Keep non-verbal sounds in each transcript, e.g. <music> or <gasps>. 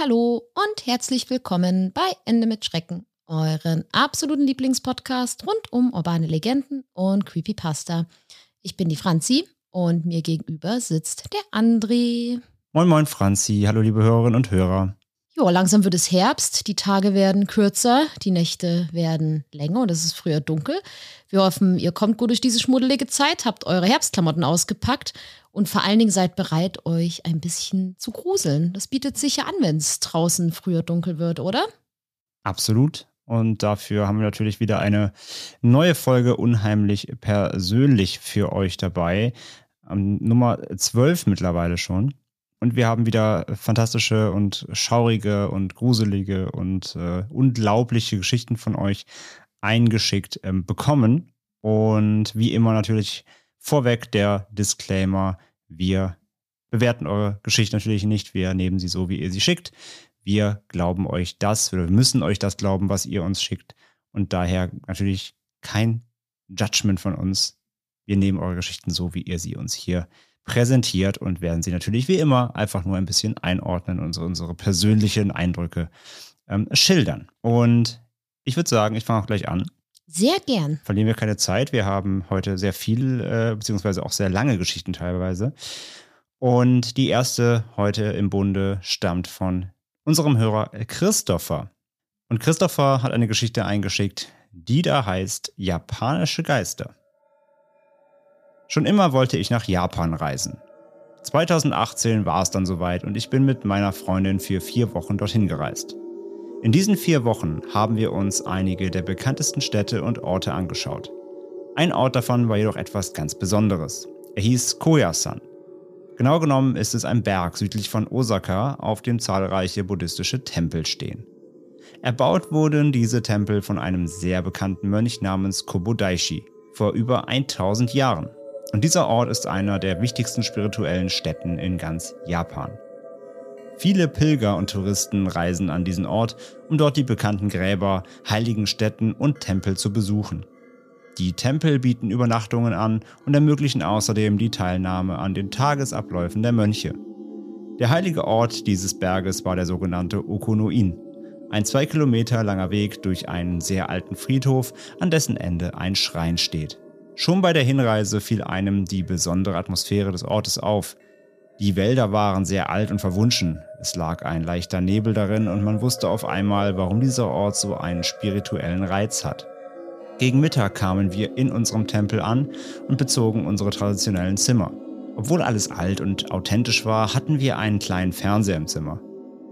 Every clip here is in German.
Hallo und herzlich willkommen bei Ende mit Schrecken, euren absoluten Lieblingspodcast rund um urbane Legenden und Creepypasta. Ich bin die Franzi und mir gegenüber sitzt der André. Moin Moin Franzi, hallo liebe Hörerinnen und Hörer. Jo, langsam wird es Herbst, die Tage werden kürzer, die Nächte werden länger und es ist früher dunkel. Wir hoffen, ihr kommt gut durch diese schmuddelige Zeit, habt eure Herbstklamotten ausgepackt und vor allen Dingen seid bereit, euch ein bisschen zu gruseln. Das bietet sich ja an, wenn es draußen früher dunkel wird, oder? Absolut. Und dafür haben wir natürlich wieder eine neue Folge unheimlich persönlich für euch dabei. Nummer 12 mittlerweile schon. Und wir haben wieder fantastische und schaurige und gruselige und äh, unglaubliche Geschichten von euch eingeschickt ähm, bekommen. Und wie immer natürlich vorweg der Disclaimer, wir bewerten eure Geschichte natürlich nicht, wir nehmen sie so, wie ihr sie schickt. Wir glauben euch das, wir müssen euch das glauben, was ihr uns schickt. Und daher natürlich kein Judgment von uns. Wir nehmen eure Geschichten so, wie ihr sie uns hier präsentiert und werden sie natürlich wie immer einfach nur ein bisschen einordnen und so unsere persönlichen Eindrücke ähm, schildern. Und ich würde sagen, ich fange auch gleich an. Sehr gern. Verlieren wir keine Zeit. Wir haben heute sehr viel, äh, beziehungsweise auch sehr lange Geschichten teilweise. Und die erste heute im Bunde stammt von unserem Hörer Christopher. Und Christopher hat eine Geschichte eingeschickt, die da heißt Japanische Geister. Schon immer wollte ich nach Japan reisen. 2018 war es dann soweit und ich bin mit meiner Freundin für vier Wochen dorthin gereist. In diesen vier Wochen haben wir uns einige der bekanntesten Städte und Orte angeschaut. Ein Ort davon war jedoch etwas ganz Besonderes. Er hieß Koyasan. Genau genommen ist es ein Berg südlich von Osaka, auf dem zahlreiche buddhistische Tempel stehen. Erbaut wurden diese Tempel von einem sehr bekannten Mönch namens Kobodaishi vor über 1000 Jahren. Und dieser Ort ist einer der wichtigsten spirituellen Städten in ganz Japan. Viele Pilger und Touristen reisen an diesen Ort, um dort die bekannten Gräber, heiligen Stätten und Tempel zu besuchen. Die Tempel bieten Übernachtungen an und ermöglichen außerdem die Teilnahme an den Tagesabläufen der Mönche. Der heilige Ort dieses Berges war der sogenannte Okonoin, ein zwei Kilometer langer Weg durch einen sehr alten Friedhof, an dessen Ende ein Schrein steht. Schon bei der Hinreise fiel einem die besondere Atmosphäre des Ortes auf. Die Wälder waren sehr alt und verwunschen, es lag ein leichter Nebel darin und man wusste auf einmal, warum dieser Ort so einen spirituellen Reiz hat. Gegen Mittag kamen wir in unserem Tempel an und bezogen unsere traditionellen Zimmer. Obwohl alles alt und authentisch war, hatten wir einen kleinen Fernseher im Zimmer.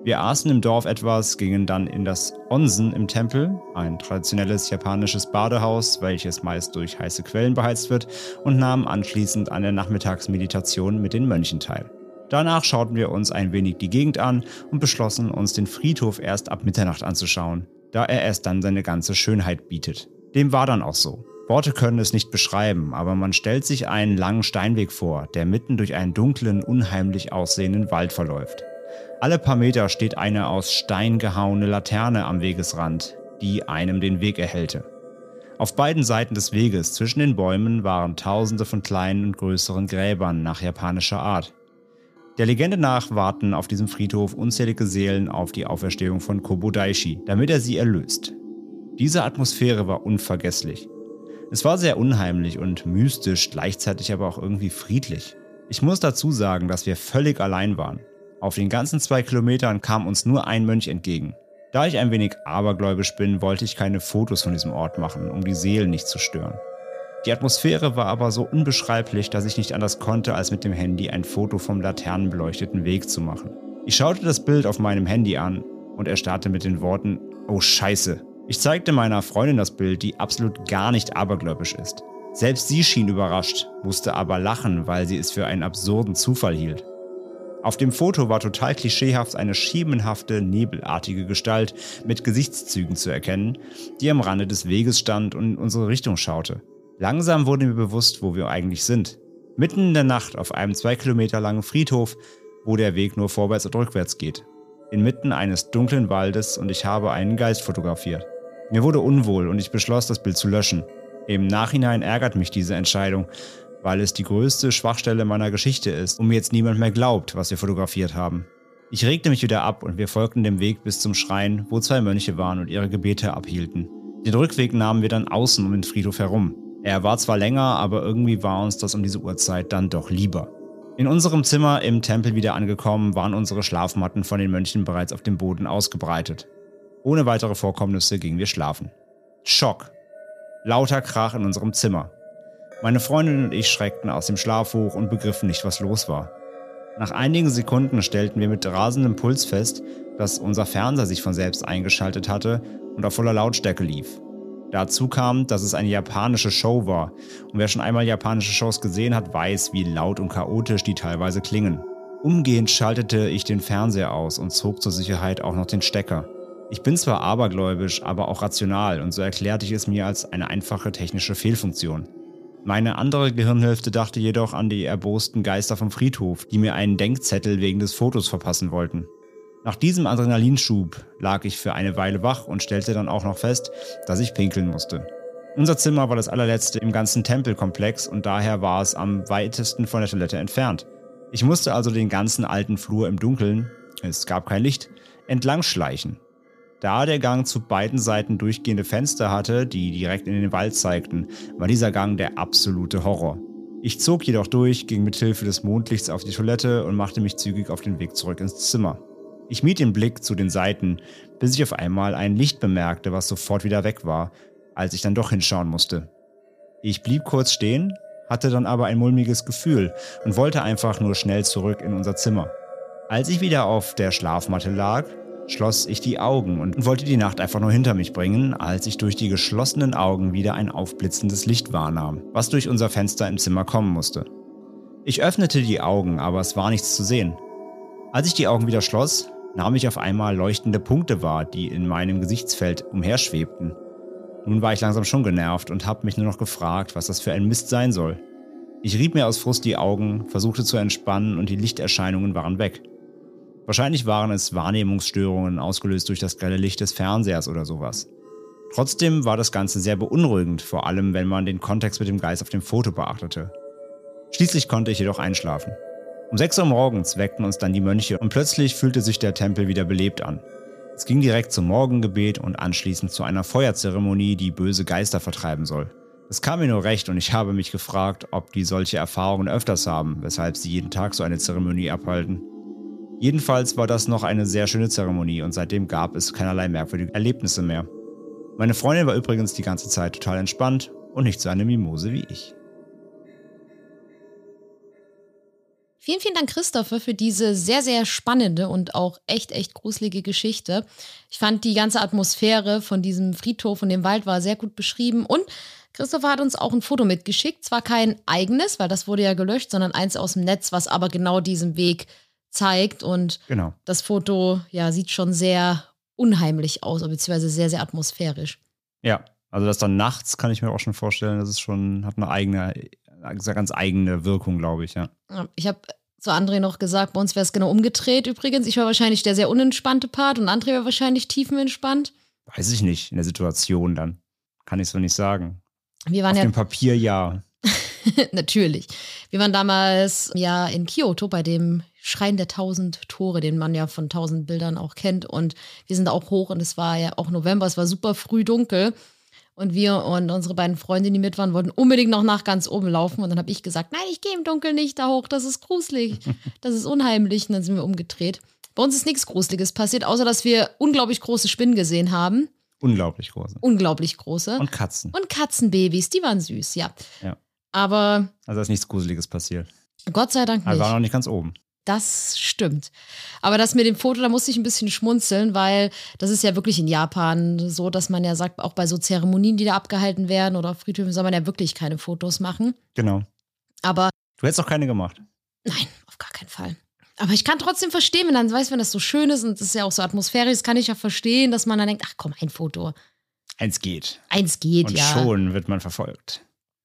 Wir aßen im Dorf etwas, gingen dann in das Onsen im Tempel, ein traditionelles japanisches Badehaus, welches meist durch heiße Quellen beheizt wird, und nahmen anschließend an der Nachmittagsmeditation mit den Mönchen teil. Danach schauten wir uns ein wenig die Gegend an und beschlossen, uns den Friedhof erst ab Mitternacht anzuschauen, da er erst dann seine ganze Schönheit bietet. Dem war dann auch so. Worte können es nicht beschreiben, aber man stellt sich einen langen Steinweg vor, der mitten durch einen dunklen, unheimlich aussehenden Wald verläuft. Alle paar Meter steht eine aus Stein gehauene Laterne am Wegesrand, die einem den Weg erhellte. Auf beiden Seiten des Weges zwischen den Bäumen waren tausende von kleinen und größeren Gräbern nach japanischer Art. Der Legende nach warten auf diesem Friedhof unzählige Seelen auf die Auferstehung von Kobodaishi, damit er sie erlöst. Diese Atmosphäre war unvergesslich. Es war sehr unheimlich und mystisch, gleichzeitig aber auch irgendwie friedlich. Ich muss dazu sagen, dass wir völlig allein waren. Auf den ganzen zwei Kilometern kam uns nur ein Mönch entgegen. Da ich ein wenig abergläubisch bin, wollte ich keine Fotos von diesem Ort machen, um die Seelen nicht zu stören. Die Atmosphäre war aber so unbeschreiblich, dass ich nicht anders konnte, als mit dem Handy ein Foto vom laternenbeleuchteten Weg zu machen. Ich schaute das Bild auf meinem Handy an und er starrte mit den Worten, oh scheiße. Ich zeigte meiner Freundin das Bild, die absolut gar nicht abergläubisch ist. Selbst sie schien überrascht, musste aber lachen, weil sie es für einen absurden Zufall hielt. Auf dem Foto war total klischeehaft eine schiemenhafte, nebelartige Gestalt mit Gesichtszügen zu erkennen, die am Rande des Weges stand und in unsere Richtung schaute. Langsam wurde mir bewusst, wo wir eigentlich sind. Mitten in der Nacht auf einem zwei Kilometer langen Friedhof, wo der Weg nur vorwärts und rückwärts geht. Inmitten eines dunklen Waldes und ich habe einen Geist fotografiert. Mir wurde unwohl und ich beschloss, das Bild zu löschen. Im Nachhinein ärgert mich diese Entscheidung, weil es die größte Schwachstelle meiner Geschichte ist und mir jetzt niemand mehr glaubt, was wir fotografiert haben. Ich regte mich wieder ab und wir folgten dem Weg bis zum Schrein, wo zwei Mönche waren und ihre Gebete abhielten. Den Rückweg nahmen wir dann außen um den Friedhof herum. Er war zwar länger, aber irgendwie war uns das um diese Uhrzeit dann doch lieber. In unserem Zimmer im Tempel wieder angekommen, waren unsere Schlafmatten von den Mönchen bereits auf dem Boden ausgebreitet. Ohne weitere Vorkommnisse gingen wir schlafen. Schock. Lauter Krach in unserem Zimmer. Meine Freundin und ich schreckten aus dem Schlaf hoch und begriffen nicht, was los war. Nach einigen Sekunden stellten wir mit rasendem Puls fest, dass unser Fernseher sich von selbst eingeschaltet hatte und auf voller Lautstärke lief. Dazu kam, dass es eine japanische Show war. Und wer schon einmal japanische Shows gesehen hat, weiß, wie laut und chaotisch die teilweise klingen. Umgehend schaltete ich den Fernseher aus und zog zur Sicherheit auch noch den Stecker. Ich bin zwar abergläubisch, aber auch rational und so erklärte ich es mir als eine einfache technische Fehlfunktion. Meine andere Gehirnhälfte dachte jedoch an die erbosten Geister vom Friedhof, die mir einen Denkzettel wegen des Fotos verpassen wollten. Nach diesem Adrenalinschub lag ich für eine Weile wach und stellte dann auch noch fest, dass ich pinkeln musste. Unser Zimmer war das allerletzte im ganzen Tempelkomplex und daher war es am weitesten von der Toilette entfernt. Ich musste also den ganzen alten Flur im Dunkeln, es gab kein Licht, entlang schleichen. Da der Gang zu beiden Seiten durchgehende Fenster hatte, die direkt in den Wald zeigten, war dieser Gang der absolute Horror. Ich zog jedoch durch, ging mit Hilfe des Mondlichts auf die Toilette und machte mich zügig auf den Weg zurück ins Zimmer. Ich mied den Blick zu den Seiten, bis ich auf einmal ein Licht bemerkte, was sofort wieder weg war, als ich dann doch hinschauen musste. Ich blieb kurz stehen, hatte dann aber ein mulmiges Gefühl und wollte einfach nur schnell zurück in unser Zimmer. Als ich wieder auf der Schlafmatte lag, schloss ich die Augen und wollte die Nacht einfach nur hinter mich bringen, als ich durch die geschlossenen Augen wieder ein aufblitzendes Licht wahrnahm, was durch unser Fenster im Zimmer kommen musste. Ich öffnete die Augen, aber es war nichts zu sehen. Als ich die Augen wieder schloss, nahm ich auf einmal leuchtende Punkte wahr, die in meinem Gesichtsfeld umherschwebten. Nun war ich langsam schon genervt und habe mich nur noch gefragt, was das für ein Mist sein soll. Ich rieb mir aus Frust die Augen, versuchte zu entspannen und die Lichterscheinungen waren weg. Wahrscheinlich waren es Wahrnehmungsstörungen ausgelöst durch das grelle Licht des Fernsehers oder sowas. Trotzdem war das Ganze sehr beunruhigend, vor allem wenn man den Kontext mit dem Geist auf dem Foto beachtete. Schließlich konnte ich jedoch einschlafen. Um 6 Uhr morgens weckten uns dann die Mönche und plötzlich fühlte sich der Tempel wieder belebt an. Es ging direkt zum Morgengebet und anschließend zu einer Feuerzeremonie, die böse Geister vertreiben soll. Es kam mir nur recht und ich habe mich gefragt, ob die solche Erfahrungen öfters haben, weshalb sie jeden Tag so eine Zeremonie abhalten. Jedenfalls war das noch eine sehr schöne Zeremonie und seitdem gab es keinerlei merkwürdige Erlebnisse mehr. Meine Freundin war übrigens die ganze Zeit total entspannt und nicht so eine Mimose wie ich. Vielen, vielen Dank, Christopher, für diese sehr, sehr spannende und auch echt, echt gruselige Geschichte. Ich fand die ganze Atmosphäre von diesem Friedhof und dem Wald war sehr gut beschrieben und Christopher hat uns auch ein Foto mitgeschickt. Zwar kein eigenes, weil das wurde ja gelöscht, sondern eins aus dem Netz, was aber genau diesen Weg zeigt. Und Genau. das Foto ja, sieht schon sehr unheimlich aus, beziehungsweise sehr, sehr atmosphärisch. Ja, also das dann nachts kann ich mir auch schon vorstellen, das ist schon, hat eine eigene, eine ganz eigene Wirkung, glaube ich, ja. Ich habe zu André noch gesagt, bei uns wäre es genau umgedreht übrigens. Ich war wahrscheinlich der sehr unentspannte Part und André war wahrscheinlich tiefenentspannt. Weiß ich nicht, in der Situation dann. Kann ich so nicht sagen. Wir waren Auf ja dem Papier ja. <laughs> Natürlich. Wir waren damals ja in Kyoto bei dem Schrein der tausend Tore, den man ja von tausend Bildern auch kennt. Und wir sind da auch hoch und es war ja auch November, es war super früh dunkel. Und wir und unsere beiden Freundinnen, die mit waren, wollten unbedingt noch nach ganz oben laufen. Und dann habe ich gesagt, nein, ich gehe im Dunkeln nicht da hoch, das ist gruselig, <laughs> das ist unheimlich. Und dann sind wir umgedreht. Bei uns ist nichts Gruseliges passiert, außer dass wir unglaublich große Spinnen gesehen haben. Unglaublich große. Unglaublich große. Und Katzen. Und Katzenbabys, die waren süß, ja. Ja. Aber Also da ist nichts Gruseliges passiert. Gott sei Dank nicht. waren noch nicht ganz oben. Das stimmt. Aber das mit dem Foto, da musste ich ein bisschen schmunzeln, weil das ist ja wirklich in Japan so, dass man ja sagt, auch bei so Zeremonien, die da abgehalten werden oder auf Friedhöfen soll man ja wirklich keine Fotos machen. Genau. Aber Du hättest auch keine gemacht. nein, auf gar keinen Fall. Aber ich kann trotzdem verstehen, wenn dann weiß, wenn das so schön ist und das ist ja auch so atmosphärisch, kann ich ja verstehen, dass man dann denkt, ach komm, ein Foto. Eins geht. Eins geht, Und ja. schon wird man verfolgt.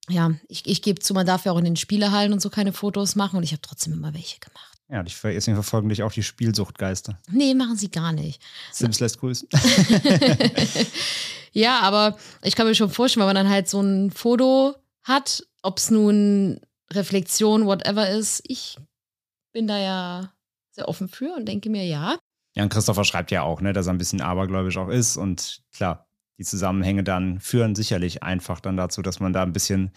Ja, ich, ich gebe zu, man darf ja auch in den Spielehallen und so keine Fotos machen und ich habe trotzdem immer welche gemacht. Ja, deswegen verfolgen dich auch die Spielsuchtgeister. Nee, machen sie gar nicht. Sims lässt grüßen. <laughs> Ja, aber ich kann mir schon vorstellen, wenn man dann halt so ein Foto hat, ob es nun Reflexion, whatever ist, ich bin da ja sehr offen für und denke mir, ja, Ja, und Christopher schreibt ja auch, ne, dass er ein bisschen abergläubisch auch ist. Und klar, die Zusammenhänge dann führen sicherlich einfach dann dazu, dass man da ein bisschen,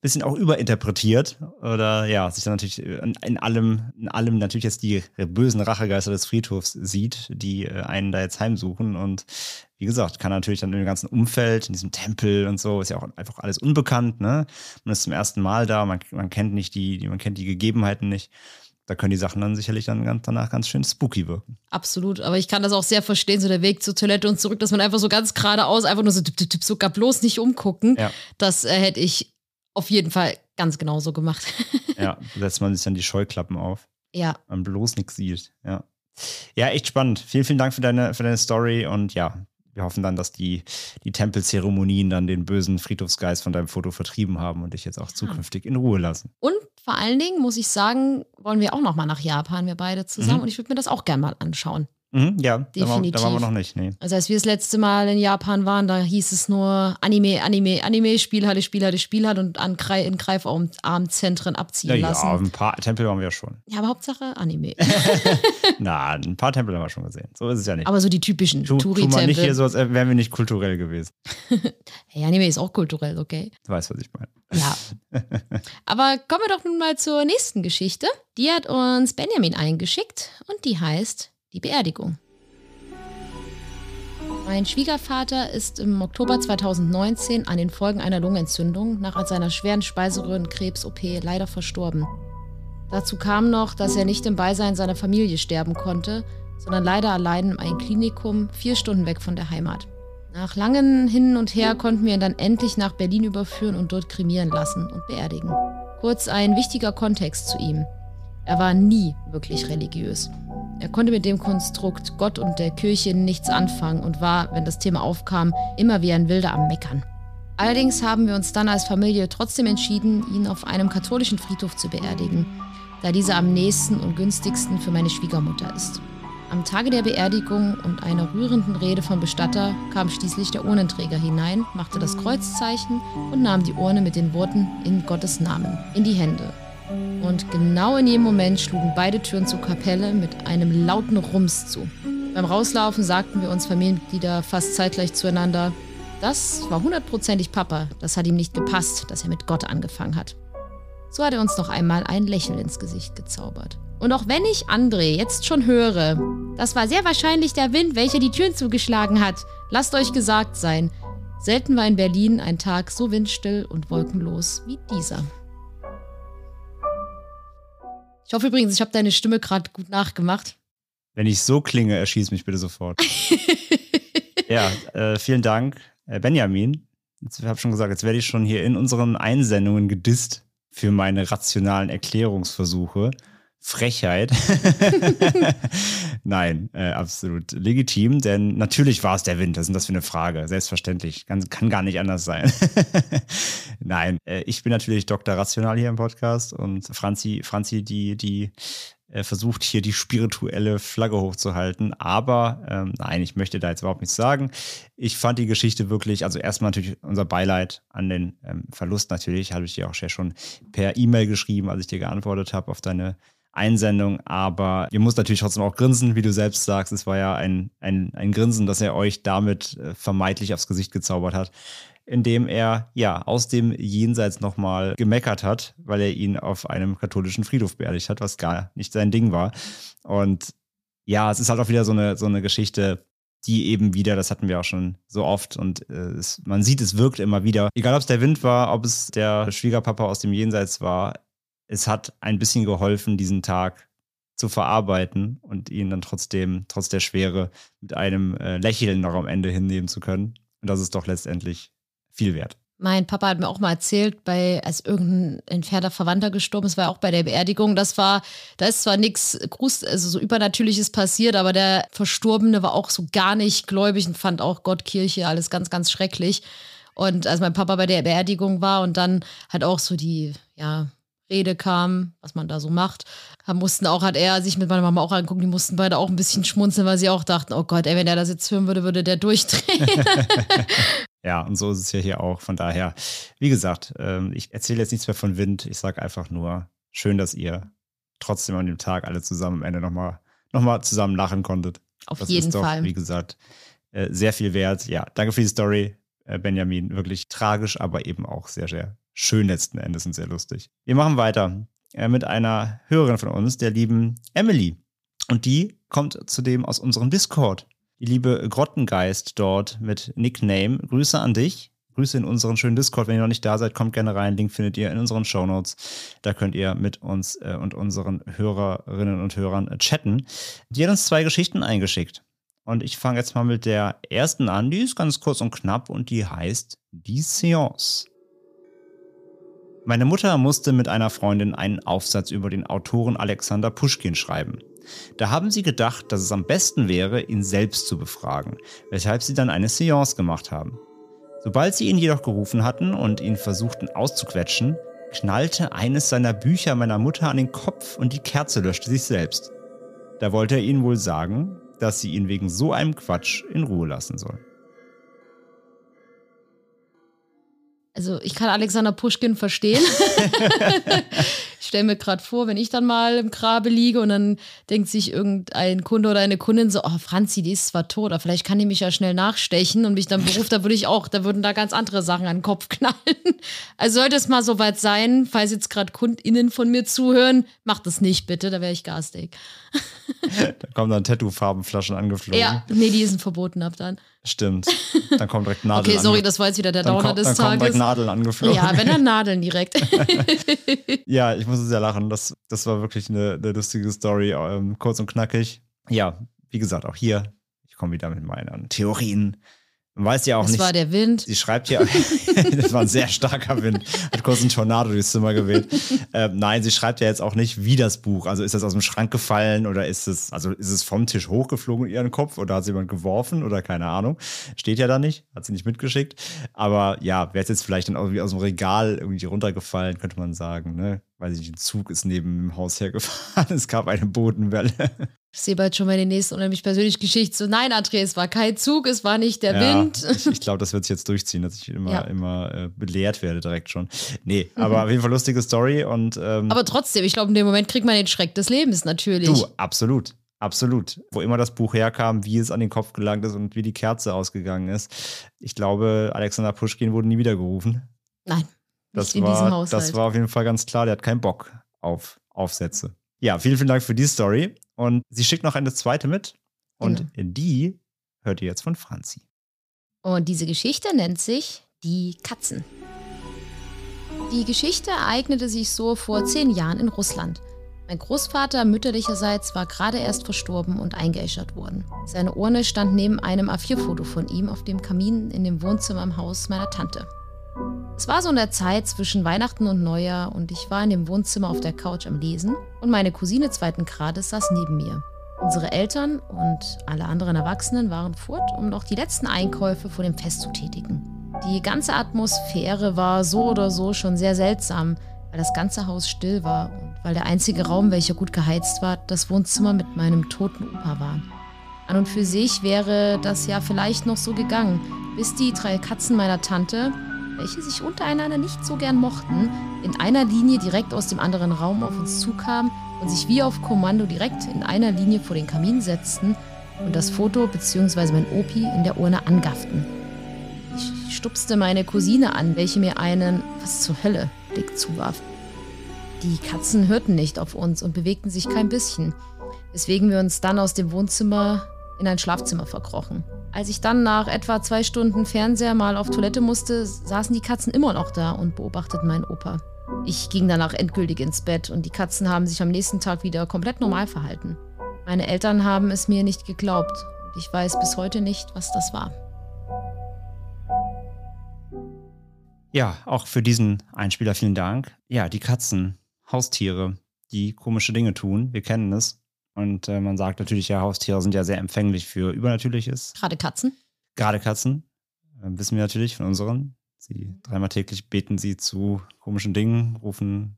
bisschen auch überinterpretiert. Oder ja, sich dann natürlich in, in allem, in allem natürlich jetzt die bösen Rachegeister des Friedhofs sieht, die äh, einen da jetzt heimsuchen. Und wie gesagt, kann natürlich dann im ganzen Umfeld, in diesem Tempel und so, ist ja auch einfach alles unbekannt, ne? Man ist zum ersten Mal da, man, man kennt nicht die, die, man kennt die Gegebenheiten nicht. Da können die Sachen dann sicherlich dann ganz, danach ganz schön spooky wirken. absolut. Aber ich kann das auch sehr verstehen, so der Weg zur Toilette und zurück, dass man einfach so ganz geradeaus, einfach nur so, tipp, tipp, tipp, sogar bloß nicht umgucken. Ja. Das äh, hätte ich auf jeden Fall ganz genauso gemacht. <laughs> Ja, setzt man sich dann die Scheuklappen auf, ja, man bloß nichts sieht. Ja. ja, echt spannend. Vielen, vielen Dank für deine, für deine Story und ja, wir hoffen dann, dass die, die Tempelzeremonien dann den bösen Friedhofsgeist von deinem Foto vertrieben haben und dich jetzt auch zukünftig in Ruhe lassen. Und vor allen Dingen muss ich sagen, wollen wir auch noch mal nach Japan, wir beide zusammen. Mhm. Und ich würde mir das auch gerne mal anschauen. Mhm, ja, da waren, da waren wir Definitiv. noch nicht. Nee. Also als wir das letzte Mal in Japan waren, da hieß es nur Anime, Anime, Anime, Spielhalle, Spielhalle, Spielhalle und an Gre in Greifarmzentren abziehen Ja, ja, lassen. ein paar Tempel waren wir ja schon. Ja, aber Hauptsache Anime. <laughs> <laughs> Na, ein paar Tempel haben wir schon gesehen. So ist es ja nicht. aber so die typischen tu, tu mal nicht hier Touri-Tempel. so, als wären wir nicht kulturell gewesen. <laughs> Hey, Anime ist auch kulturell, okay? Du weißt, was ich meine. Ja. aber kommen wir doch nun mal zur nächsten Geschichte. Die hat uns Benjamin eingeschickt und die heißt Die Beerdigung. Mein Schwiegervater ist im Oktober 2019 an den Folgen einer Lungenentzündung nach seiner schweren Speiseröhrenkrebs-OP leider verstorben. Dazu kam noch, dass er nicht im Beisein seiner Familie sterben konnte, sondern leider allein in einem Klinikum vier Stunden weg von der Heimat. Nach langem Hin und Her konnten wir ihn dann endlich nach Berlin überführen und dort kremieren lassen und beerdigen. Kurz ein wichtiger Kontext zu ihm. Er war nie wirklich religiös. Er konnte mit dem Konstrukt Gott und der Kirche nichts anfangen und war, wenn das Thema aufkam, immer wie ein Wilder am Meckern. Allerdings haben wir uns dann als Familie trotzdem entschieden, ihn auf einem katholischen Friedhof zu beerdigen, da dieser am nächsten und günstigsten für meine Schwiegermutter ist. Am Tage der Beerdigung und einer rührenden Rede vom Bestatter kam schließlich der Urnenträger hinein, machte das Kreuzzeichen und nahm die Urne mit den Worten in Gottes Namen in die Hände. Und genau in jedem Moment schlugen beide Türen zur Kapelle mit einem lauten Rums zu. Beim Rauslaufen sagten wir uns Familienmitglieder fast zeitgleich zueinander, das war hundertprozentig Papa, das hat ihm nicht gepasst, dass er mit Gott angefangen hat. So hat er uns noch einmal ein Lächeln ins Gesicht gezaubert. Und auch wenn ich André jetzt schon höre, das war sehr wahrscheinlich der Wind, welcher die Türen zugeschlagen hat. Lasst euch gesagt sein, selten war in Berlin ein Tag so windstill und wolkenlos wie dieser. Ich hoffe übrigens, ich habe deine Stimme gerade gut nachgemacht. Wenn ich so klinge, erschieß mich bitte sofort. <laughs> ja, äh, vielen Dank, äh, Benjamin. Jetzt, ich habe schon gesagt, jetzt werde ich schon hier in unseren Einsendungen gedisst für meine rationalen Erklärungsversuche. Frechheit. <laughs> Nein, äh, absolut legitim, denn natürlich war es der Wind. Was ist denn das für eine Frage? Selbstverständlich. Kann, kann gar nicht anders sein. <laughs> Nein, äh, ich bin natürlich Dr. Rational hier im Podcast und Franzi, Franzi die, die äh, versucht hier die spirituelle Flagge hochzuhalten. Aber ähm, nein, ich möchte da jetzt überhaupt nichts sagen. Ich fand die Geschichte wirklich, also erstmal natürlich unser Beileid an den ähm, Verlust natürlich, habe ich dir auch schon per E-Mail geschrieben, als ich dir geantwortet habe auf deine Einsendung, aber ihr müsst natürlich trotzdem auch grinsen, wie du selbst sagst. Es war ja ein, ein, ein Grinsen, das er euch damit äh, vermeintlich aufs Gesicht gezaubert hat, indem er ja aus dem Jenseits nochmal gemeckert hat, weil er ihn auf einem katholischen Friedhof beerdigt hat, was gar nicht sein Ding war. Und ja, es ist halt auch wieder so eine, so eine Geschichte, die eben wieder, das hatten wir auch schon so oft und äh, es, man sieht, es wirkt immer wieder. Egal, ob es der Wind war, ob es der Schwiegerpapa aus dem Jenseits war, es hat ein bisschen geholfen, diesen Tag zu verarbeiten und ihn dann trotzdem, trotz der Schwere, mit einem äh, Lächeln noch am Ende hinnehmen zu können. Und das ist doch letztendlich viel wert. Mein Papa hat mir auch mal erzählt, bei, als irgendein entfernter Verwandter gestorben ist, war auch bei der Beerdigung. Das war, da ist zwar nichts also so Übernatürliches passiert, aber der Verstorbene war auch so gar nicht gläubig und fand auch Gott, Kirche, alles ganz, ganz schrecklich. Und als mein Papa bei der Beerdigung war und dann hat auch so die, ja, Rede kam, was man da so macht, mussten auch, hat er sich mit meiner Mama auch angucken, die mussten beide auch ein bisschen schmunzeln, weil sie auch dachten, oh Gott, ey, wenn er das jetzt hören würde, würde der durchdrehen. <laughs> ja, und so ist es ja hier auch. Von daher, wie gesagt, ähm, ich erzähle jetzt nichts mehr von Wind. Ich sage einfach nur, schön, dass ihr trotzdem an dem Tag alle zusammen am Ende nochmal noch mal zusammen lachen konntet. Auf das jeden ist doch, Fall. Wie gesagt, äh, sehr viel wert. Ja, danke für die Story, Benjamin. Wirklich tragisch, aber eben auch sehr, sehr schön letzten Endes und sehr lustig. Wir machen weiter äh, mit einer Hörerin von uns, der lieben Emily. Und die kommt zudem aus unserem Discord. Die liebe Grottengeist dort mit Nickname. Grüße an dich. Grüße in unseren schönen Discord. Wenn ihr noch nicht da seid, kommt gerne rein. Link findet ihr in unseren Show Notes. Da könnt ihr mit uns äh, und unseren Hörerinnen und Hörern äh, chatten. Die hat uns zwei Geschichten eingeschickt. Und ich fange jetzt mal mit der ersten an. Die ist ganz kurz und knapp und die heißt Die Seance. Meine Mutter musste mit einer Freundin einen Aufsatz über den Autoren Alexander Puschkin schreiben. Da haben sie gedacht, dass es am besten wäre, ihn selbst zu befragen, weshalb sie dann eine Seance gemacht haben. Sobald sie ihn jedoch gerufen hatten und ihn versuchten auszuquetschen, knallte eines seiner Bücher meiner Mutter an den Kopf und die Kerze löschte sich selbst. Da wollte er ihnen wohl sagen, dass sie ihn wegen so einem Quatsch in Ruhe lassen soll. Also ich kann Alexander Puschkin verstehen. <laughs> ich stelle mir gerade vor, wenn ich dann mal im Grabe liege und dann denkt sich irgendein Kunde oder eine Kundin so, oh Franzi, die ist zwar tot, aber vielleicht kann die mich ja schnell nachstechen und mich dann beruft, da würde ich auch, da würden da ganz andere Sachen an den Kopf knallen. Also sollte es mal soweit sein, falls jetzt gerade KundInnen von mir zuhören, macht das nicht bitte, da wäre ich garstig. da kommen dann Tattoo-Farbenflaschen angeflogen. Ja, nee, die sind verboten ab dann. Stimmt. <laughs> Dann kommen direkt Nadeln. okay, sorry, das war jetzt wieder der dann Downer kommt, des dann kommen direkt Tages. Nadeln angeflogen. Ja, wenn dann Nadeln <laughs> direkt. <laughs> ja, ich muss sehr lachen. Das, das war wirklich eine, eine lustige Story. Ähm, kurz und knackig. Ja, wie gesagt, auch hier, ich komme wieder mit meinen Theorien. Man weiß ja auch das nicht. war der Wind. Sie schreibt ja, <laughs> das war ein sehr starker Wind, hat kurz einen Tornado durchs Zimmer geweht. Ähm, nein, sie schreibt ja jetzt auch nicht, wie das Buch. Also ist das aus dem Schrank gefallen oder ist es, also ist es vom Tisch hochgeflogen in ihren Kopf oder hat sie jemand geworfen oder keine Ahnung. Steht ja da nicht, hat sie nicht mitgeschickt. Aber ja, wäre es jetzt vielleicht dann irgendwie aus dem Regal irgendwie runtergefallen, könnte man sagen, ne? Weiß ich nicht, ein Zug ist neben dem Haus hergefahren, <laughs> es gab eine Bodenwelle. Ich sehe bald schon meine nächste unheimlich persönliche Geschichte. So, nein, André, es war kein Zug, es war nicht der Ja, Wind. Ich, ich glaube, das wird sich jetzt durchziehen, dass ich immer, Ja. immer äh, belehrt werde direkt schon. Nee, aber auf jeden Fall lustige Story und ähm, Aber trotzdem, ich glaube, in dem Moment kriegt man den Schreck des Lebens natürlich. du, absolut. Absolut. Wo immer das Buch herkam, wie es an den Kopf gelangt ist und wie die Kerze ausgegangen ist. Ich glaube, Alexander Puschkin wurde nie wieder gerufen. Nein, Das nicht in diesem war, das war auf jeden Fall ganz klar. Der hat keinen Bock auf Aufsätze. Ja, vielen, vielen Dank für die Story. Und sie schickt noch eine zweite mit. Und Genau. die hört ihr jetzt von Franzi. Und diese Geschichte nennt sich Die Katzen. Die Geschichte ereignete sich so vor zehn Jahren in Russland. Mein Großvater mütterlicherseits war gerade erst verstorben und eingeäschert worden. Seine Urne stand neben einem A4-Foto von ihm auf dem Kamin in dem Wohnzimmer im Haus meiner Tante. Es war so in der Zeit zwischen Weihnachten und Neujahr und ich war in dem Wohnzimmer auf der Couch am Lesen und meine Cousine zweiten Grades saß neben mir. Unsere Eltern und alle anderen Erwachsenen waren fort, um noch die letzten Einkäufe vor dem Fest zu tätigen. Die ganze Atmosphäre war so oder so schon sehr seltsam, weil das ganze Haus still war und weil der einzige Raum, welcher gut geheizt war, das Wohnzimmer mit meinem toten Opa war. An und für sich wäre das ja vielleicht noch so gegangen, bis die drei Katzen meiner Tante, welche sich untereinander nicht so gern mochten, in einer Linie direkt aus dem anderen Raum auf uns zukamen und sich wie auf Kommando direkt in einer Linie vor den Kamin setzten und das Foto bzw. mein Opi in der Urne angafften. Ich stupste meine Cousine an, welche mir einen, was zur Hölle, Blick zuwarf. Die Katzen hörten nicht auf uns und bewegten sich kein bisschen, weswegen wir uns dann aus dem Wohnzimmer in ein Schlafzimmer verkrochen. Als ich dann nach etwa zwei Stunden Fernseher mal auf Toilette musste, saßen die Katzen immer noch da und beobachteten meinen Opa. Ich ging danach endgültig ins Bett und die Katzen haben sich am nächsten Tag wieder komplett normal verhalten. Meine Eltern haben es mir nicht geglaubt und ich weiß bis heute nicht, was das war. Ja, auch für diesen Einspieler vielen Dank. Ja, die Katzen, Haustiere, die komische Dinge tun. Wir kennen es. Und äh, man sagt natürlich, ja, Haustiere sind ja sehr empfänglich für Übernatürliches. Gerade Katzen. Gerade Katzen, äh, wissen wir natürlich von unseren. Sie dreimal täglich beten sie zu komischen Dingen, rufen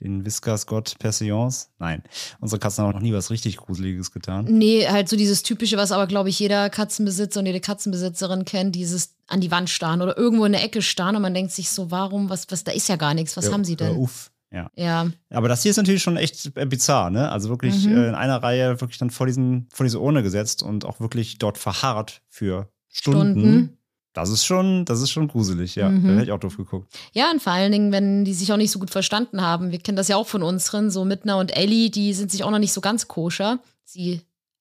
den Whiskas-Gott Perseance. Nein, unsere Katzen haben noch nie was richtig Gruseliges getan. Nee, halt so dieses typische, was aber, glaube ich, jeder Katzenbesitzer und jede Katzenbesitzerin kennt, dieses an die Wand starren oder irgendwo in der Ecke starren und man denkt sich so, warum, was, was, da ist ja gar nichts, was Ja, haben sie denn? uff, ja. Ja, Aber das hier ist natürlich schon echt bizarr, ne? Also wirklich Mhm. äh, in einer Reihe wirklich dann vor, diesen, vor diese Urne gesetzt und auch wirklich dort verharrt für Stunden. Stunden. Das ist schon, das ist schon gruselig, ja. Mhm. Da hätte ich auch drauf geguckt. Ja, und vor allen Dingen, wenn die sich auch nicht so gut verstanden haben. Wir kennen das ja auch von unseren, so Mittner und Ellie, die sind sich auch noch nicht so ganz koscher. Sie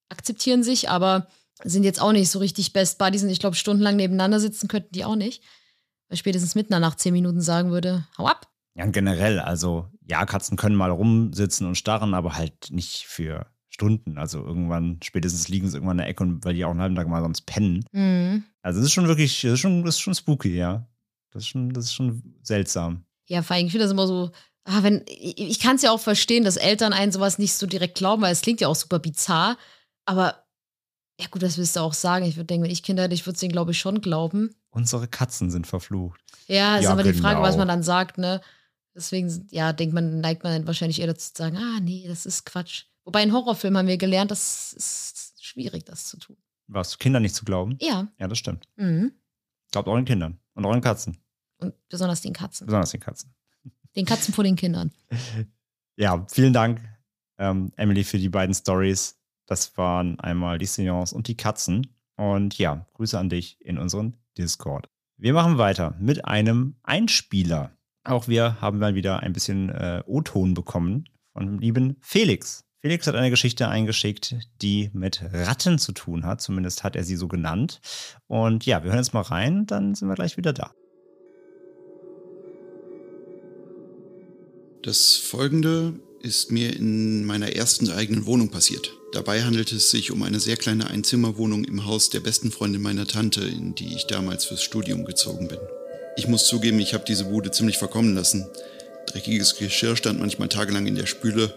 akzeptieren sich, aber sind jetzt auch nicht so richtig Best Buddies und ich glaube, stundenlang nebeneinander sitzen könnten die auch nicht. Weil spätestens Mittner nach zehn Minuten sagen würde, hau ab. Ja, generell, also ja, Katzen können mal rumsitzen und starren, aber halt nicht für Stunden. Also irgendwann, spätestens liegen sie irgendwann in der Ecke, und, weil die auch einen halben Tag mal sonst pennen. Mhm. Also das ist schon wirklich, das ist schon, das ist schon spooky, ja. Das ist schon, das ist schon seltsam. Ja, vor allem, ich finde das immer so, ah, wenn, ich, ich kann es ja auch verstehen, dass Eltern einen sowas nicht so direkt glauben, weil es klingt ja auch super bizarr. Aber ja gut, das willst du auch sagen. Ich würde denken, wenn ich Kinder hätte, ich würde es denen, glaube ich, schon glauben. Unsere Katzen sind verflucht. Ja, ist Ja, aber die Frage, was genau. man dann sagt, ne? Deswegen, ja, denkt man, neigt man dann wahrscheinlich eher dazu zu sagen, ah, nee, das ist Quatsch. Wobei in Horrorfilmen haben wir gelernt, das ist schwierig, das zu tun. Was, Kindern nicht zu glauben? Ja. Ja, das stimmt. Mhm. Glaubt euren Kindern und euren Katzen. Und besonders den Katzen. Besonders den Katzen. Den Katzen vor den Kindern. <laughs> Ja, vielen Dank, ähm, Emily, für die beiden Stories. Das waren einmal die Seance und die Katzen. Und ja, Grüße an dich in unseren Discord. Wir machen weiter mit einem Einspieler. Auch wir haben mal wieder ein bisschen äh, O-Ton bekommen von dem lieben Felix. Felix hat eine Geschichte eingeschickt, die mit Ratten zu tun hat. Zumindest hat er sie so genannt. Und ja, wir hören jetzt mal rein, dann sind wir gleich wieder da. Das folgende ist mir in meiner ersten eigenen Wohnung passiert. Dabei handelte es sich um eine sehr kleine Einzimmerwohnung im Haus der besten Freundin meiner Tante, in die ich damals fürs Studium gezogen bin. Ich muss zugeben, ich habe diese Bude ziemlich verkommen lassen. Dreckiges Geschirr stand manchmal tagelang in der Spüle.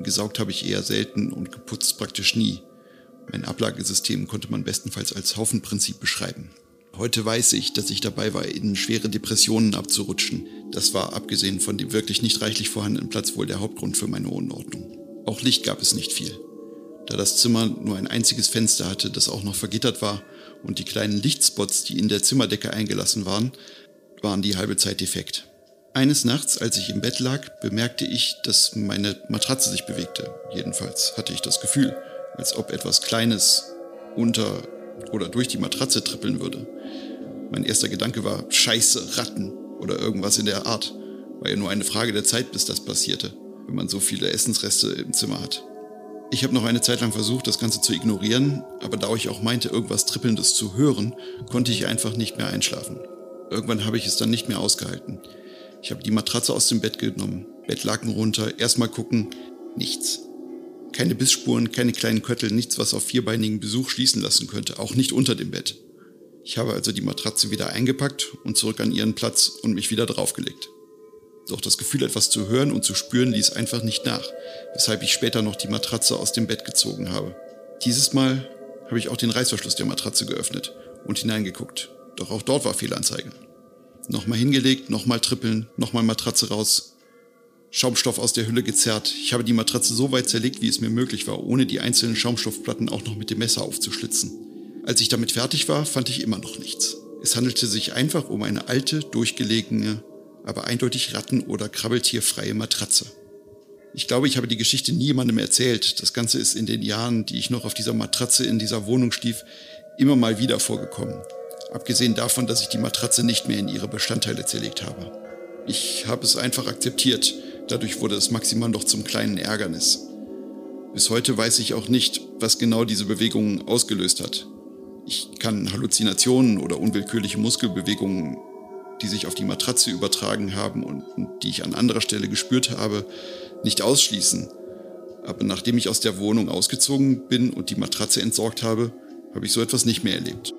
Gesaugt habe ich eher selten und geputzt praktisch nie. Mein Ablagesystem konnte man bestenfalls als Haufenprinzip beschreiben. Heute weiß ich, dass ich dabei war, in schwere Depressionen abzurutschen. Das war, abgesehen von dem wirklich nicht reichlich vorhandenen Platz, wohl der Hauptgrund für meine Unordnung. Auch Licht gab es nicht viel. Da das Zimmer nur ein einziges Fenster hatte, das auch noch vergittert war, und die kleinen Lichtspots, die in der Zimmerdecke eingelassen waren, waren die halbe Zeit defekt. Eines Nachts, als ich im Bett lag, bemerkte ich, dass meine Matratze sich bewegte. Jedenfalls hatte ich das Gefühl, als ob etwas Kleines unter oder durch die Matratze trippeln würde. Mein erster Gedanke war Scheiße, Ratten oder irgendwas in der Art. War ja nur eine Frage der Zeit, bis das passierte, wenn man so viele Essensreste im Zimmer hat. Ich habe noch eine Zeit lang versucht, das Ganze zu ignorieren, aber da ich auch meinte, irgendwas Trippelndes zu hören, konnte ich einfach nicht mehr einschlafen. Irgendwann habe ich es dann nicht mehr ausgehalten. Ich habe die Matratze aus dem Bett genommen, Bettlaken runter, erstmal gucken, nichts. Keine Bissspuren, keine kleinen Köttel, nichts, was auf vierbeinigen Besuch schließen lassen könnte, auch nicht unter dem Bett. Ich habe also die Matratze wieder eingepackt und zurück an ihren Platz und mich wieder draufgelegt. Doch das Gefühl, etwas zu hören und zu spüren, ließ einfach nicht nach, weshalb ich später noch die Matratze aus dem Bett gezogen habe. Dieses Mal habe ich auch den Reißverschluss der Matratze geöffnet und hineingeguckt. Doch auch dort war Fehlanzeige. Nochmal hingelegt, nochmal trippeln, nochmal Matratze raus. Schaumstoff aus der Hülle gezerrt. Ich habe die Matratze so weit zerlegt, wie es mir möglich war, ohne die einzelnen Schaumstoffplatten auch noch mit dem Messer aufzuschlitzen. Als ich damit fertig war, fand ich immer noch nichts. Es handelte sich einfach um eine alte, durchgelegene, aber eindeutig ratten- oder krabbeltierfreie Matratze. Ich glaube, ich habe die Geschichte nie jemandem erzählt. Das Ganze ist in den Jahren, die ich noch auf dieser Matratze in dieser Wohnung stief, immer mal wieder vorgekommen. Abgesehen davon, dass ich die Matratze nicht mehr in ihre Bestandteile zerlegt habe. Ich habe es einfach akzeptiert. Dadurch wurde es maximal noch zum kleinen Ärgernis. Bis heute weiß ich auch nicht, was genau diese Bewegungen ausgelöst hat. Ich kann Halluzinationen oder unwillkürliche Muskelbewegungen die sich auf die Matratze übertragen haben und, und die ich an anderer Stelle gespürt habe, nicht ausschließen. Aber nachdem ich aus der Wohnung ausgezogen bin und die Matratze entsorgt habe, habe ich so etwas nicht mehr erlebt.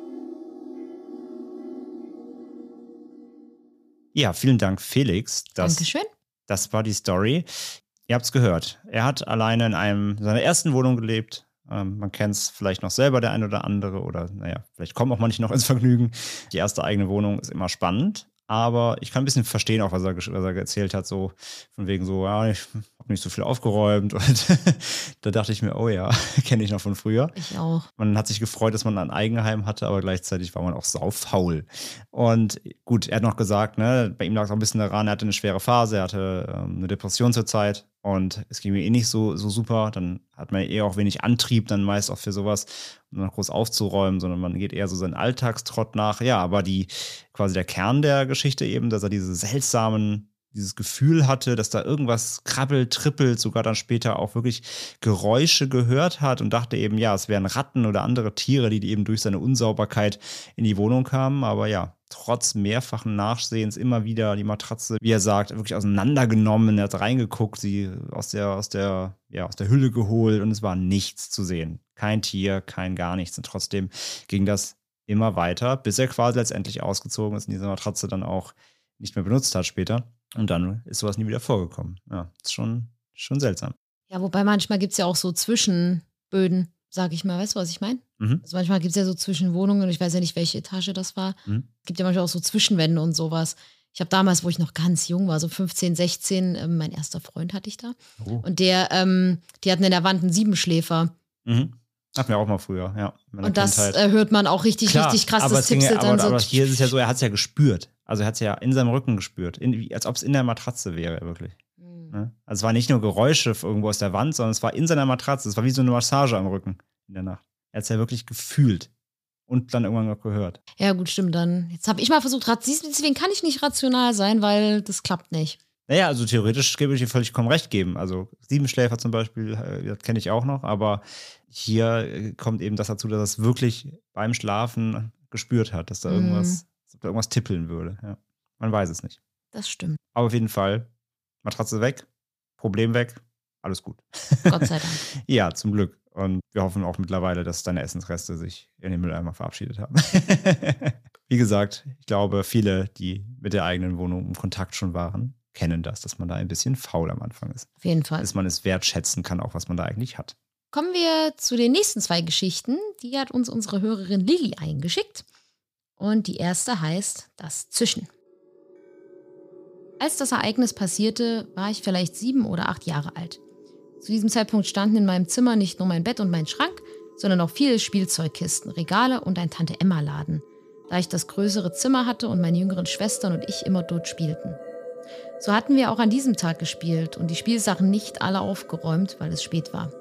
Ja, vielen Dank, Felix. Das, Dankeschön. das war die Story. Ihr habt es gehört. Er hat alleine in einem seiner ersten Wohnung gelebt. Ähm, man kennt es vielleicht noch selber, der eine oder andere, oder naja, vielleicht kommt auch manche noch ins Vergnügen. Die erste eigene Wohnung ist immer spannend. Aber ich kann ein bisschen verstehen, auch was er, was er erzählt hat, so von wegen so, ja, ich nicht so viel aufgeräumt. Und <laughs> da dachte ich mir, oh ja, <laughs> kenne ich noch von früher. Ich auch. Man hat sich gefreut, dass man ein Eigenheim hatte, aber gleichzeitig war man auch saufaul. Und gut, er hat noch gesagt, ne, bei ihm lag es auch ein bisschen daran, er hatte eine schwere Phase, er hatte ähm, eine Depression zur Zeit und es ging mir eh nicht so, so super. Dann hat man eh auch wenig Antrieb, dann meist auch für sowas, um dann groß aufzuräumen, sondern man geht eher so seinen Alltagstrott nach. Ja, aber die, quasi der Kern der Geschichte eben, dass er diese seltsamen dieses Gefühl hatte, dass da irgendwas krabbelt, trippelt, sogar dann später auch wirklich Geräusche gehört hat und dachte eben, ja, es wären Ratten oder andere Tiere, die eben durch seine Unsauberkeit in die Wohnung kamen. Aber ja, trotz mehrfachen Nachsehens immer wieder die Matratze, wie er sagt, wirklich auseinandergenommen. Er hat reingeguckt, sie aus der, aus der, ja, aus der Hülle geholt und es war nichts zu sehen. Kein Tier, kein gar nichts. Und trotzdem ging das immer weiter, bis er quasi letztendlich ausgezogen ist und diese Matratze dann auch nicht mehr benutzt hat später. Und dann ist sowas nie wieder vorgekommen. Ja, ist schon, schon seltsam. Ja, wobei manchmal gibt es ja auch so Zwischenböden, sag ich mal. Weißt du, was ich meine? Mhm. Also manchmal gibt es ja so Zwischenwohnungen und ich weiß ja nicht, welche Etage das war. Mhm. Es gibt ja manchmal auch so Zwischenwände und sowas. Ich habe damals, wo ich noch ganz jung war, so 15, 16, ähm, mein erster Freund hatte ich da. Oh. Und der, ähm, die hatten in der Wand einen Siebenschläfer. Mhm. Hatten wir auch mal früher, ja. Und das äh, hört man auch richtig, Klar, richtig krass. aber, Das ging aber, so. aber hier ist es ja so, er hat es ja gespürt. Also er hat es ja in seinem Rücken gespürt, in, als ob es in der Matratze wäre, wirklich. Hm. Ne? Also es war nicht nur Geräusche irgendwo aus der Wand, sondern es war in seiner Matratze. Es war wie so eine Massage am Rücken in der Nacht. Er hat es ja wirklich gefühlt und dann irgendwann auch gehört. Ja, gut, stimmt dann. Jetzt habe ich mal versucht, deswegen kann ich nicht rational sein, weil das klappt nicht. Naja, also theoretisch gebe ich dir völlig kaum recht geben. Also Siebenschläfer zum Beispiel, äh, das kenne ich auch noch, aber hier äh, kommt eben das dazu, dass er es wirklich beim Schlafen gespürt hat, dass da Mhm. Irgendwas, dass da irgendwas tippeln würde. Ja. Man weiß es nicht. Das stimmt. Aber auf jeden Fall, Matratze weg, Problem weg, alles gut. Gott sei Dank. <laughs> Ja, zum Glück. Und wir hoffen auch mittlerweile, dass deine Essensreste sich in den Mülleimer verabschiedet haben. <laughs> Wie gesagt, ich glaube, viele, die mit der eigenen Wohnung im Kontakt schon waren, kennen das, dass man da ein bisschen faul am Anfang ist. Auf jeden Fall. Dass man es wertschätzen kann, auch was man da eigentlich hat. Kommen wir zu den nächsten zwei Geschichten. Die hat uns unsere Hörerin Lilly eingeschickt. Und die erste heißt Das Zischen. Als das Ereignis passierte, war ich vielleicht sieben oder acht Jahre alt. Zu diesem Zeitpunkt standen in meinem Zimmer nicht nur mein Bett und mein Schrank, sondern auch viele Spielzeugkisten, Regale und ein Tante-Emma-Laden, da ich das größere Zimmer hatte und meine jüngeren Schwestern und ich immer dort spielten. So hatten wir auch an diesem Tag gespielt und die Spielsachen nicht alle aufgeräumt, weil es spät war.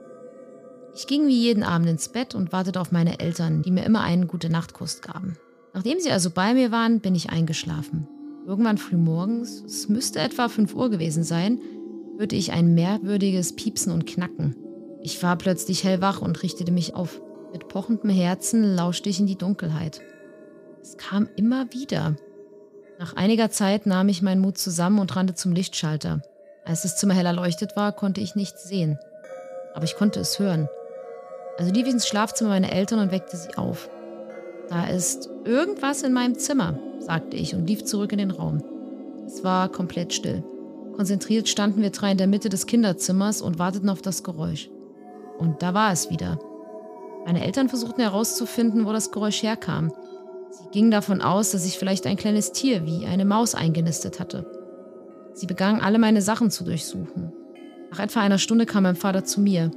Ich ging wie jeden Abend ins Bett und wartete auf meine Eltern, die mir immer einen Gute-Nacht-Kuss gaben. Nachdem sie also bei mir waren, bin ich eingeschlafen. Irgendwann früh morgens, es müsste etwa 5 Uhr gewesen sein, hörte ich ein merkwürdiges Piepsen und Knacken. Ich war plötzlich hellwach und richtete mich auf. Mit pochendem Herzen lauschte ich in die Dunkelheit. Es kam immer wieder. Nach einiger Zeit nahm ich meinen Mut zusammen und rannte zum Lichtschalter. Als das Zimmer hell erleuchtet war, konnte ich nichts sehen. Aber ich konnte es hören. Also lief ich ins Schlafzimmer meiner Eltern und weckte sie auf. Da ist irgendwas in meinem Zimmer, sagte ich und lief zurück in den Raum. Es war komplett still. Konzentriert standen wir drei in der Mitte des Kinderzimmers und warteten auf das Geräusch. Und da war es wieder. Meine Eltern versuchten herauszufinden, wo das Geräusch herkam. Sie gingen davon aus, dass ich vielleicht ein kleines Tier wie eine Maus eingenistet hatte. Sie begannen alle meine Sachen zu durchsuchen. Nach etwa einer Stunde kam mein Vater zu mir.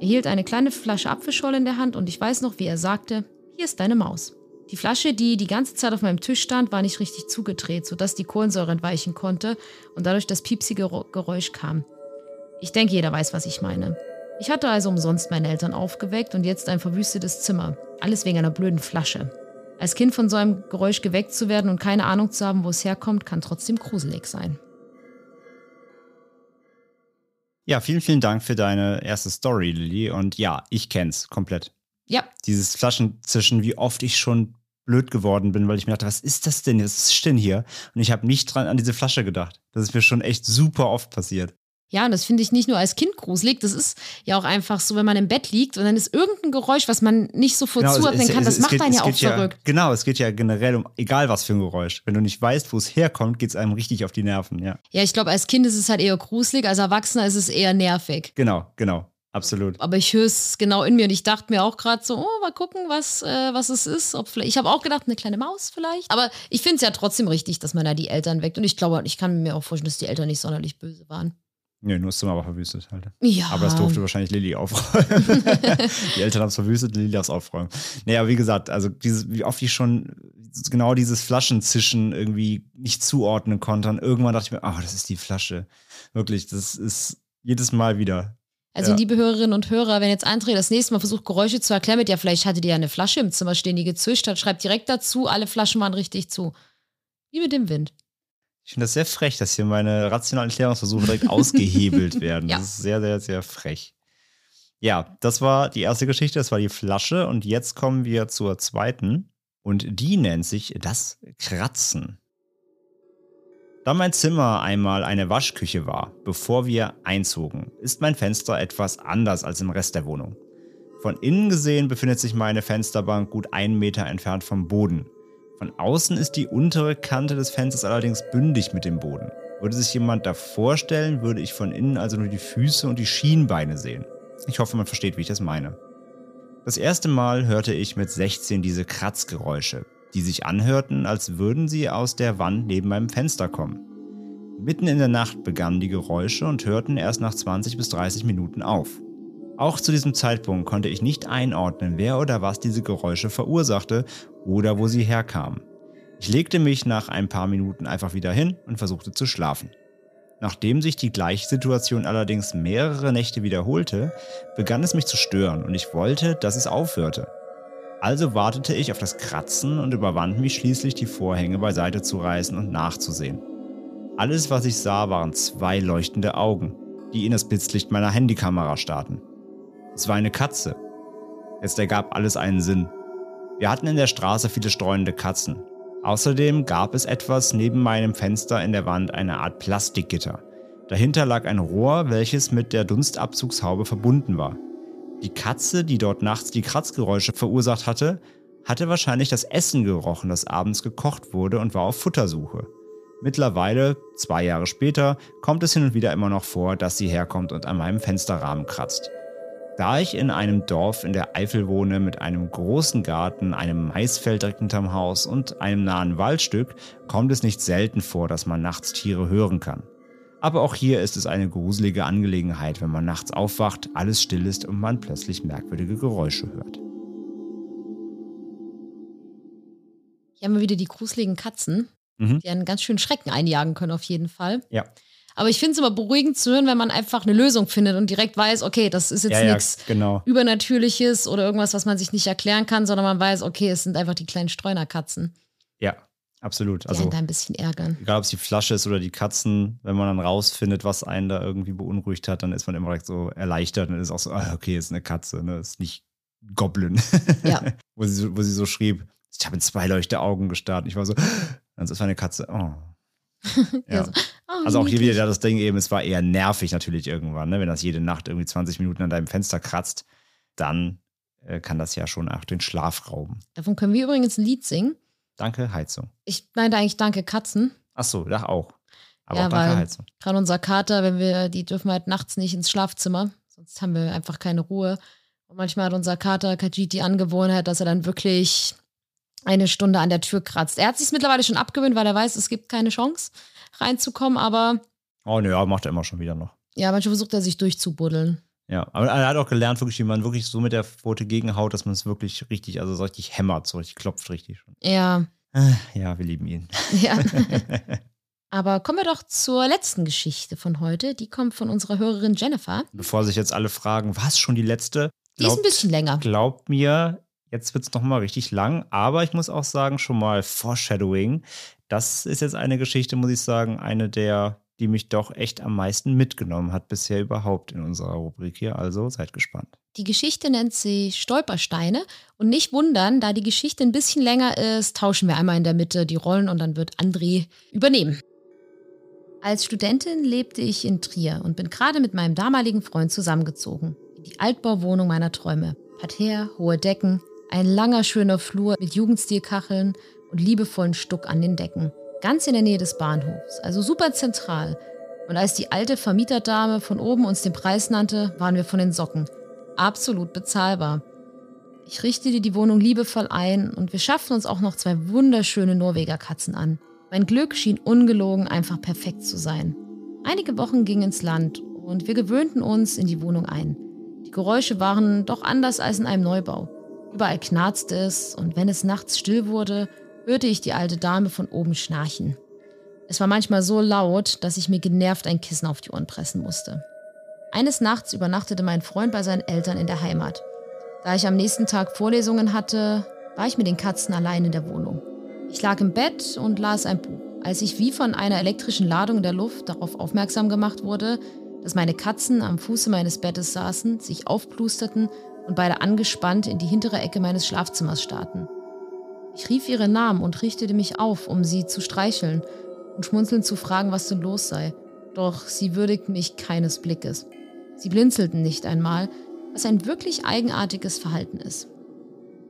Er hielt eine kleine Flasche Apfelschorle in der Hand und ich weiß noch, wie er sagte, hier ist deine Maus. Die Flasche, die die ganze Zeit auf meinem Tisch stand, war nicht richtig zugedreht, sodass die Kohlensäure entweichen konnte und dadurch das piepsige Geräusch kam. Ich denke, jeder weiß, was ich meine. Ich hatte also umsonst meine Eltern aufgeweckt und jetzt ein verwüstetes Zimmer. Alles wegen einer blöden Flasche. Als Kind von so einem Geräusch geweckt zu werden und keine Ahnung zu haben, wo es herkommt, kann trotzdem gruselig sein. Ja, vielen, vielen Dank für deine erste Story, Lilly. Und ja, ich kenn's komplett. Ja, Dieses Flaschenzischen, wie oft ich schon blöd geworden bin, weil ich mir dachte, was ist das denn? Was ist denn hier? Und ich habe nicht dran an diese Flasche gedacht. Das ist mir schon echt super oft passiert. Ja, und das finde ich nicht nur als Kind gruselig, das ist ja auch einfach so, wenn man im Bett liegt und dann ist irgendein Geräusch, was man nicht sofort Genau, es- zuordnen es- kann, das es macht geht- einen es ja auch verrückt. Genau, es geht ja generell um egal was für ein Geräusch. Wenn du nicht weißt, wo es herkommt, geht es einem richtig auf die Nerven, ja. Ja, ich glaube, als Kind ist es halt eher gruselig, als Erwachsener ist es eher nervig. Genau, genau. Absolut. Aber ich höre es genau in mir und ich dachte mir auch gerade so, oh, mal gucken, was, äh, was es ist. Ob vielleicht, ich habe auch gedacht, eine kleine Maus vielleicht. Aber ich finde es ja trotzdem richtig, dass man da die Eltern weckt. Und ich glaube, ich kann mir auch vorstellen, dass die Eltern nicht sonderlich böse waren. Nö, nur das Zimmer war verwüstet halt. Ja. Aber das durfte wahrscheinlich Lilly aufräumen. <laughs> die Eltern haben es verwüstet, Lilly darf es aufräumen. Naja, wie gesagt, also dieses, wie oft ich schon genau dieses Flaschenzischen irgendwie nicht zuordnen konnte. Und irgendwann dachte ich mir, ah, das ist die Flasche. Wirklich, das ist jedes Mal wieder. Also Ja. liebe Hörerinnen und Hörer, wenn jetzt André das nächste Mal versucht, Geräusche zu erklären mit, ja, vielleicht hattet ihr ja eine Flasche im Zimmer stehen, die gezischt hat, schreibt direkt dazu, alle Flaschen waren richtig zu. Wie mit dem Wind. Ich finde das sehr frech, dass hier meine rationalen Erklärungsversuche direkt <laughs> ausgehebelt werden. Ja. Das ist sehr, sehr, sehr frech. Ja, das war die erste Geschichte, das war die Flasche. Und jetzt kommen wir zur zweiten. Und die nennt sich das Kratzen. Da mein Zimmer einmal eine Waschküche war, bevor wir einzogen, ist mein Fenster etwas anders als im Rest der Wohnung. Von innen gesehen befindet sich meine Fensterbank gut einen Meter entfernt vom Boden. Von außen ist die untere Kante des Fensters allerdings bündig mit dem Boden. Würde sich jemand davor stellen, würde ich von innen also nur die Füße und die Schienbeine sehen. Ich hoffe, man versteht, wie ich das meine. Das erste Mal hörte ich mit 16 diese Kratzgeräusche, die sich anhörten, als würden sie aus der Wand neben meinem Fenster kommen. Mitten in der Nacht begannen die Geräusche und hörten erst nach 20 bis 30 Minuten auf. Auch zu diesem Zeitpunkt konnte ich nicht einordnen, wer oder was diese Geräusche verursachte oder wo sie herkamen. Ich legte mich nach ein paar Minuten einfach wieder hin und versuchte zu schlafen. Nachdem sich die gleiche Situation allerdings mehrere Nächte wiederholte, begann es mich zu stören und ich wollte, dass es aufhörte. Also wartete ich auf das Kratzen und überwand mich schließlich, die Vorhänge beiseite zu reißen und nachzusehen. Alles, was ich sah, waren zwei leuchtende Augen, die in das Blitzlicht meiner Handykamera starrten. Es war eine Katze. Jetzt ergab alles einen Sinn. Wir hatten in der Straße viele streunende Katzen. Außerdem gab es etwas neben meinem Fenster in der Wand, eine Art Plastikgitter. Dahinter lag ein Rohr, welches mit der Dunstabzugshaube verbunden war. Die Katze, die dort nachts die Kratzgeräusche verursacht hatte, hatte wahrscheinlich das Essen gerochen, das abends gekocht wurde und war auf Futtersuche. Mittlerweile, zwei Jahre später, kommt es hin und wieder immer noch vor, dass sie herkommt und an meinem Fensterrahmen kratzt. Da ich in einem Dorf in der Eifel wohne mit einem großen Garten, einem Maisfeld direkt hinterm Haus und einem nahen Waldstück, kommt es nicht selten vor, dass man nachts Tiere hören kann. Aber auch hier ist es eine gruselige Angelegenheit, wenn man nachts aufwacht, alles still ist und man plötzlich merkwürdige Geräusche hört. Hier haben wir wieder die gruseligen Katzen, Mhm. die einen ganz schönen Schrecken einjagen können, auf jeden Fall. Ja. Aber ich finde es immer beruhigend zu hören, wenn man einfach eine Lösung findet und direkt weiß, okay, das ist jetzt Ja, ja, nichts genau. Übernatürliches oder irgendwas, was man sich nicht erklären kann, sondern man weiß, okay, es sind einfach die kleinen Streunerkatzen, Ja, absolut. Also da ein bisschen ärgern. egal ob es die Flasche ist oder die Katzen, wenn man dann rausfindet, was einen da irgendwie beunruhigt hat, dann ist man immer direkt so erleichtert und ist auch so, ah, okay, ist eine Katze, ne? Ist nicht Goblin. Ja. <laughs> wo, sie so, wo sie so schrieb, ich habe in zwei leuchte Augen gestarrt. Ich war so, <gasps> das ist eine Katze. Oh. <laughs> Ja. so, Oh, Also auch hier wieder das Ding eben, es war eher nervig natürlich irgendwann, ne? wenn das jede Nacht irgendwie 20 Minuten an deinem Fenster kratzt, dann äh, kann das ja schon auch den Schlaf rauben. Davon können wir übrigens ein Lied singen. Danke, Heizung. Ich meinte eigentlich Danke Katzen. Ach so, da auch. Aber Ja, auch danke, Heizung. Gerade unser Kater, wenn wir, die dürfen halt nachts nicht ins Schlafzimmer, sonst haben wir einfach keine Ruhe. Und manchmal hat unser Kater Kajit die Angewohnheit, dass er dann wirklich eine Stunde an der Tür kratzt. Er hat sich mittlerweile schon abgewöhnt, weil er weiß, es gibt keine Chance reinzukommen, aber Oh ne, ja, macht er immer schon wieder noch. ja, manchmal versucht er sich durchzubuddeln. Ja, aber er hat auch gelernt, wirklich, wie man wirklich so mit der Pfote gegenhaut, dass man es wirklich richtig, also so richtig hämmert, so richtig klopft richtig schon. Ja, Äh, Ja, wir lieben ihn. ja. <laughs> aber kommen wir doch zur letzten Geschichte von heute. Die kommt von unserer Hörerin Jennifer. Bevor sich jetzt alle fragen, was schon die letzte? Die ist ein Glaubt- bisschen länger. Glaubt mir, jetzt wird es nochmal richtig lang, aber ich muss auch sagen, schon mal Foreshadowing. Das ist jetzt eine Geschichte, muss ich sagen, eine der, die mich doch echt am meisten mitgenommen hat bisher überhaupt in unserer Rubrik hier. Also seid gespannt. Die Geschichte nennt sich Stolpersteine und nicht wundern, da die Geschichte ein bisschen länger ist, tauschen wir einmal in der Mitte die Rollen und dann wird André übernehmen. Als Studentin lebte ich in Trier und bin gerade mit meinem damaligen Freund zusammengezogen. In die Altbauwohnung meiner Träume. Parterre, hohe Decken, ein langer schöner Flur mit Jugendstilkacheln und liebevollen Stuck an den Decken. Ganz in der Nähe des Bahnhofs, also super zentral. Und als die alte Vermieterdame von oben uns den Preis nannte, waren wir von den Socken absolut bezahlbar. Ich richtete die Wohnung liebevoll ein und wir schafften uns auch noch zwei wunderschöne Norweger Katzen an. Mein Glück schien ungelogen einfach perfekt zu sein. Einige Wochen gingen ins Land und wir gewöhnten uns in die Wohnung ein. Die Geräusche waren doch anders als in einem Neubau. Überall knarzte es und wenn es nachts still wurde, hörte ich die alte Dame von oben schnarchen. Es war manchmal so laut, dass ich mir genervt ein Kissen auf die Ohren pressen musste. Eines Nachts übernachtete mein Freund bei seinen Eltern in der Heimat. Da ich am nächsten Tag Vorlesungen hatte, war ich mit den Katzen allein in der Wohnung. Ich lag im Bett und las ein Buch, als ich wie von einer elektrischen Ladung in der Luft darauf aufmerksam gemacht wurde, dass meine Katzen am Fuße meines Bettes saßen, sich aufplusterten und beide angespannt in die hintere Ecke meines Schlafzimmers starrten. Ich rief ihre Namen und richtete mich auf, um sie zu streicheln und schmunzelnd zu fragen, was denn los sei. Doch sie würdigten mich keines Blickes. Sie blinzelten nicht einmal, was ein wirklich eigenartiges Verhalten ist.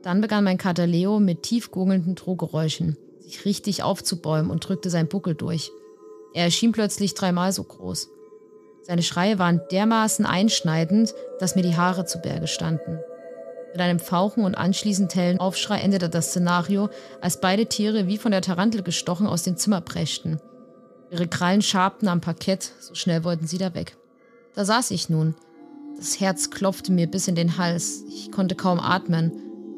Dann begann mein Kater Leo mit tief gurgelnden Drohgeräuschen, sich richtig aufzubäumen und drückte sein Buckel durch. Er erschien plötzlich dreimal so groß. Seine Schreie waren dermaßen einschneidend, dass mir die Haare zu Berge standen. Mit einem Fauchen und anschließend hellen Aufschrei endete das Szenario, als beide Tiere wie von der Tarantel gestochen aus dem Zimmer preschten. Ihre Krallen schabten am Parkett, so schnell wollten sie da weg. Da saß ich nun. Das Herz klopfte mir bis in den Hals. Ich konnte kaum atmen.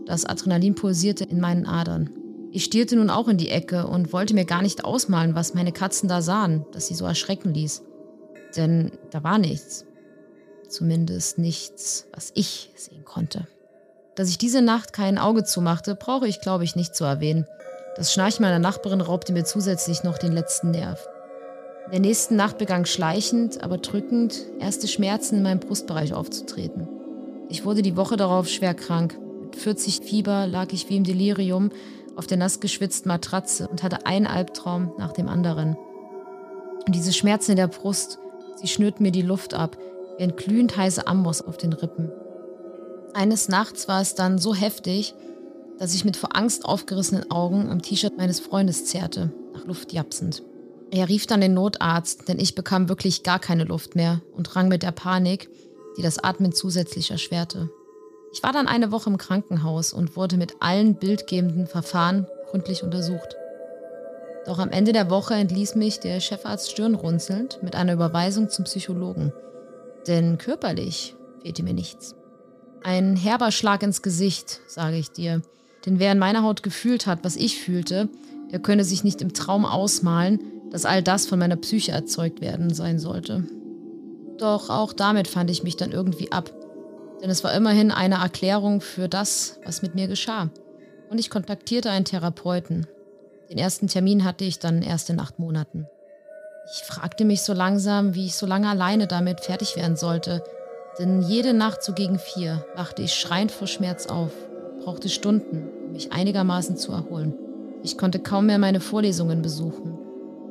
Das Adrenalin pulsierte in meinen Adern. Ich stierte nun auch in die Ecke und wollte mir gar nicht ausmalen, was meine Katzen da sahen, das sie so erschrecken ließ. Denn da war nichts. Zumindest nichts, was ich sehen konnte. Dass ich diese Nacht kein Auge zumachte, brauche ich, glaube ich, nicht zu erwähnen. Das Schnarchen meiner Nachbarin raubte mir zusätzlich noch den letzten Nerv. In der nächsten Nacht begann schleichend, aber drückend erste Schmerzen in meinem Brustbereich aufzutreten. Ich wurde die Woche darauf schwer krank. Mit 40 Fieber lag ich wie im Delirium auf der nass geschwitzten Matratze und hatte einen Albtraum nach dem anderen. Und diese Schmerzen in der Brust, sie schnürten mir die Luft ab, wie ein glühend heißer Amboss auf den Rippen. Eines Nachts war es dann so heftig, dass ich mit vor Angst aufgerissenen Augen am T-Shirt meines Freundes zerrte, nach Luft japsend. Er rief dann den Notarzt, denn ich bekam wirklich gar keine Luft mehr und rang mit der Panik, die das Atmen zusätzlich erschwerte. Ich war dann eine Woche im Krankenhaus und wurde mit allen bildgebenden Verfahren gründlich untersucht. Doch am Ende der Woche entließ mich der Chefarzt stirnrunzelnd mit einer Überweisung zum Psychologen. Denn körperlich fehlte mir nichts. Ein herber Schlag ins Gesicht, sage ich dir. Denn wer in meiner Haut gefühlt hat, was ich fühlte, der könne sich nicht im Traum ausmalen, dass all das von meiner Psyche erzeugt werden sein sollte. Doch auch damit fand ich mich dann irgendwie ab, denn es war immerhin eine Erklärung für das, was mit mir geschah. Und ich kontaktierte einen Therapeuten. Den ersten Termin hatte ich dann erst in acht Monaten. Ich fragte mich so langsam, wie ich so lange alleine damit fertig werden sollte, denn jede Nacht so gegen vier wachte ich schreiend vor Schmerz auf, brauchte Stunden, um mich einigermaßen zu erholen. Ich konnte kaum mehr meine Vorlesungen besuchen.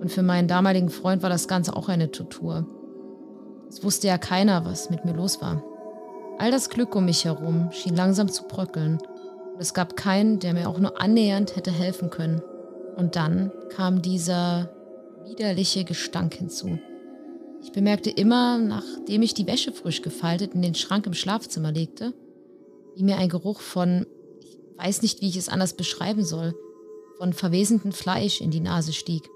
Und für meinen damaligen Freund war das Ganze auch eine Tortur. Es wusste ja keiner, was mit mir los war. All das Glück um mich herum schien langsam zu bröckeln. Und es gab keinen, der mir auch nur annähernd hätte helfen können. Und dann kam dieser widerliche Gestank hinzu. Ich bemerkte immer, nachdem ich die Wäsche frisch gefaltet in den Schrank im Schlafzimmer legte, wie mir ein Geruch von, ich weiß nicht, wie ich es anders beschreiben soll, von verwesendem Fleisch in die Nase stieg.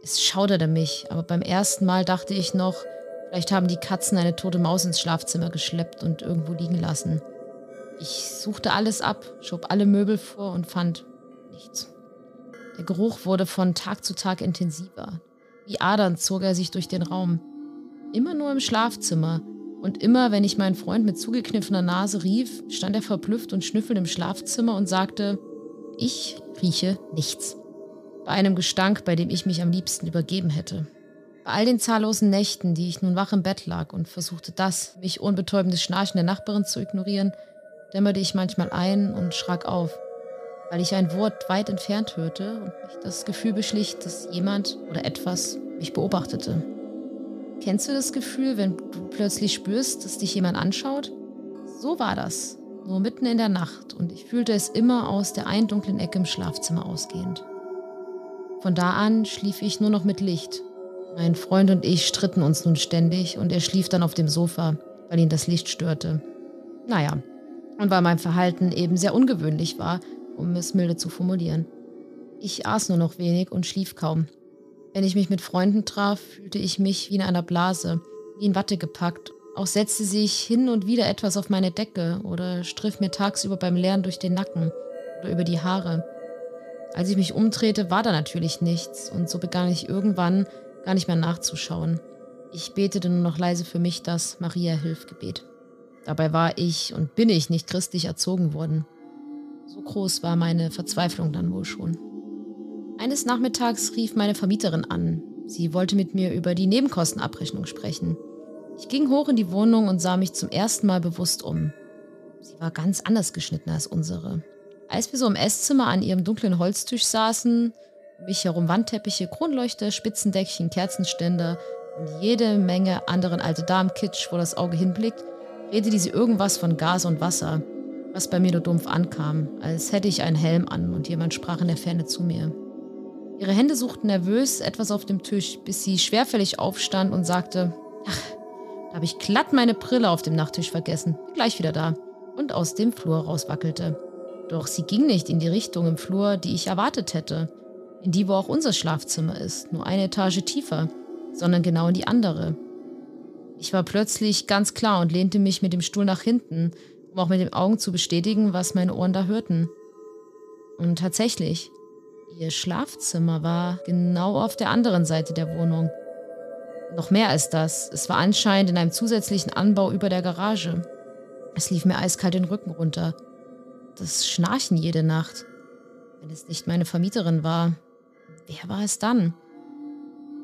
Es schauderte mich, aber beim ersten Mal dachte ich noch, vielleicht haben die Katzen eine tote Maus ins Schlafzimmer geschleppt und irgendwo liegen lassen. Ich suchte alles ab, schob alle Möbel vor und fand nichts. Der Geruch wurde von Tag zu Tag intensiver. Wie Adern zog er sich durch den Raum. Immer nur im Schlafzimmer. Und immer, wenn ich meinen Freund mit zugekniffener Nase rief, stand er verblüfft und schnüffelnd im Schlafzimmer und sagte, ich rieche nichts bei einem Gestank, bei dem ich mich am liebsten übergeben hätte. Bei all den zahllosen Nächten, die ich nun wach im Bett lag und versuchte das, mich unbetäubendes Schnarchen der Nachbarin zu ignorieren, dämmerte ich manchmal ein und schrak auf, weil ich ein Wort weit entfernt hörte und mich das Gefühl beschlich, dass jemand oder etwas mich beobachtete. Kennst du das Gefühl, wenn du plötzlich spürst, dass dich jemand anschaut? So war das, nur mitten in der Nacht und ich fühlte es immer aus der einen dunklen Ecke im Schlafzimmer ausgehend. Von da an schlief ich nur noch mit Licht mein Freund und ich stritten uns nun ständig und er schlief dann auf dem Sofa, weil ihn das Licht störte. Naja, und weil mein Verhalten eben sehr ungewöhnlich war, um es milde zu formulieren. Ich aß nur noch wenig und schlief kaum. Wenn ich mich mit Freunden traf, fühlte ich mich wie in einer Blase, wie in Watte gepackt. Auch setzte sich hin und wieder etwas auf meine Decke oder striff mir tagsüber beim Lernen durch den Nacken oder über die Haare. Als ich mich umdrehte, war da natürlich nichts und so begann ich irgendwann gar nicht mehr nachzuschauen. Ich betete nur noch leise für mich das Maria-Hilfgebet. Dabei war ich und bin ich nicht christlich erzogen worden. So groß war meine Verzweiflung dann wohl schon. Eines Nachmittags rief meine Vermieterin an. Sie wollte mit mir über die Nebenkostenabrechnung sprechen. Ich ging hoch in die Wohnung und sah mich zum ersten Mal bewusst um. Sie war ganz anders geschnitten als unsere. Als wir so im Esszimmer an ihrem dunklen Holztisch saßen, um mich herum Wandteppiche, Kronleuchter, Spitzendeckchen, Kerzenständer und jede Menge anderen alte Damenkitsch, wo das Auge hinblickt, redete sie irgendwas von Gas und Wasser, was bei mir nur dumpf ankam, als hätte ich einen Helm an und jemand sprach in der Ferne zu mir. Ihre Hände suchten nervös etwas auf dem Tisch, bis sie schwerfällig aufstand und sagte, ach, da habe ich glatt meine Brille auf dem Nachttisch vergessen, gleich wieder da, und aus dem Flur rauswackelte. Doch sie ging nicht in die Richtung im Flur, die ich erwartet hätte in die, wo auch unser Schlafzimmer ist, nur eine Etage tiefer, sondern genau in die andere. Ich war plötzlich ganz klar und lehnte mich mit dem Stuhl nach hinten, um auch mit den Augen zu bestätigen, was meine Ohren da hörten. Und tatsächlich, ihr Schlafzimmer war genau auf der anderen Seite der Wohnung. Noch mehr als das, es war anscheinend in einem zusätzlichen Anbau über der Garage. Es lief mir eiskalt den Rücken runter. Das Schnarchen jede Nacht. Wenn es nicht meine Vermieterin war, Wer war es dann?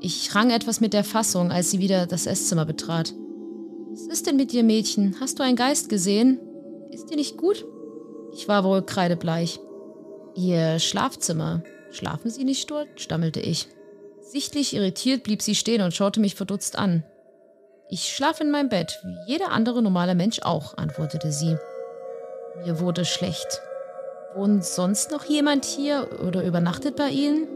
Ich rang etwas mit der Fassung, als sie wieder das Esszimmer betrat. Was ist denn mit dir, Mädchen? Hast du einen Geist gesehen? Ist dir nicht gut? Ich war wohl kreidebleich. Ihr Schlafzimmer. Schlafen Sie nicht dort? stammelte ich. Sichtlich irritiert blieb sie stehen und schaute mich verdutzt an. Ich schlafe in meinem Bett, wie jeder andere normale Mensch auch, antwortete sie. Mir wurde schlecht. Wohnt sonst noch jemand hier oder übernachtet bei Ihnen?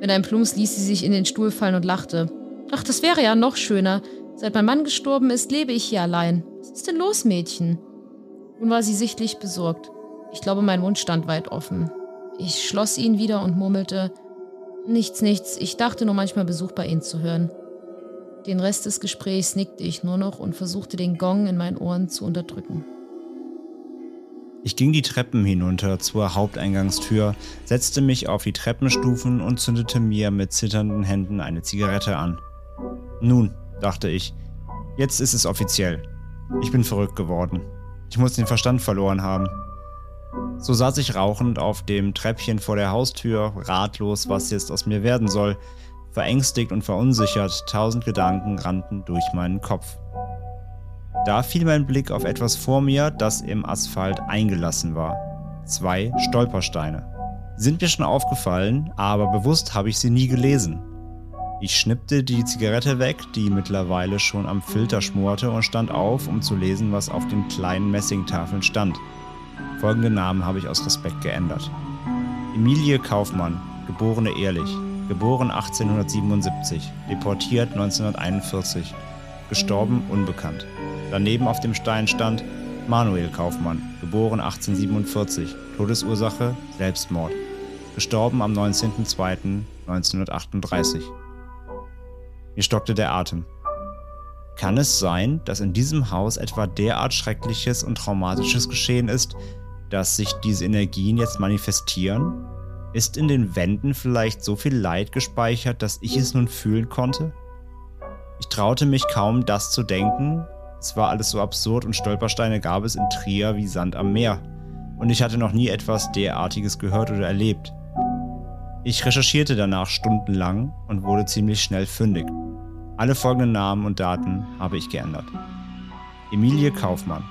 Mit einem Plumps ließ sie sich in den Stuhl fallen und lachte. Ach, das wäre ja noch schöner. Seit mein Mann gestorben ist, lebe ich hier allein. Was ist denn los, Mädchen? Nun war sie sichtlich besorgt. Ich glaube, mein Mund stand weit offen. Ich schloss ihn wieder und murmelte, Nichts, nichts, ich dachte nur manchmal Besuch bei Ihnen zu hören. Den Rest des Gesprächs nickte ich nur noch und versuchte den Gong in meinen Ohren zu unterdrücken. Ich ging die Treppen hinunter zur Haupteingangstür, setzte mich auf die Treppenstufen und zündete mir mit zitternden Händen eine Zigarette an. Nun, dachte ich, jetzt ist es offiziell. Ich bin verrückt geworden. Ich muss den Verstand verloren haben. So saß ich rauchend auf dem Treppchen vor der Haustür, ratlos, was jetzt aus mir werden soll. Verängstigt und verunsichert, tausend Gedanken rannten durch meinen Kopf. Da fiel mein Blick auf etwas vor mir, das im Asphalt eingelassen war. Zwei Stolpersteine. sind mir schon aufgefallen, aber bewusst habe ich sie nie gelesen. Ich schnippte die Zigarette weg, die mittlerweile schon am Filter schmorte, und stand auf, um zu lesen, was auf den kleinen Messingtafeln stand. Folgende Namen habe ich aus Respekt geändert. Emilie Kaufmann, geborene Ehrlich, geboren 1877, deportiert 1941, gestorben unbekannt. Daneben auf dem Stein stand Manuel Kaufmann, geboren 1847, Todesursache Selbstmord, gestorben am 19.02.1938. Mir stockte der Atem. Kann es sein, dass in diesem Haus etwa derart Schreckliches und Traumatisches geschehen ist, dass sich diese Energien jetzt manifestieren? Ist in den Wänden vielleicht so viel Leid gespeichert, dass ich es nun fühlen konnte? Ich traute mich kaum, das zu denken, es war alles so absurd und Stolpersteine gab es in Trier wie Sand am Meer. Und ich hatte noch nie etwas derartiges gehört oder erlebt. Ich recherchierte danach stundenlang und wurde ziemlich schnell fündig. Alle folgenden Namen und Daten habe ich geändert. Emilie Kaufmann.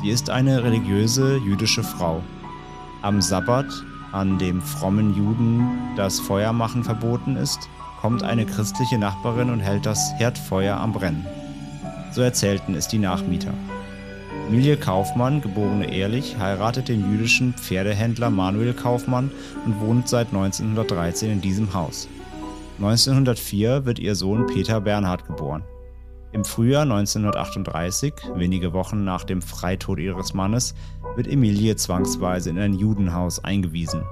Sie ist eine religiöse jüdische Frau. Am Sabbat, an dem frommen Juden das Feuermachen verboten ist, kommt eine christliche Nachbarin und hält das Herdfeuer am Brennen. So erzählten es die Nachmieter. Emilie Kaufmann, geborene Ehrlich, heiratet den jüdischen Pferdehändler Manuel Kaufmann und wohnt seit 1913 in diesem Haus. 1904 wird ihr Sohn Peter Bernhard geboren. Im Frühjahr 1938, wenige Wochen nach dem Freitod ihres Mannes, wird Emilie zwangsweise in ein Judenhaus eingewiesen.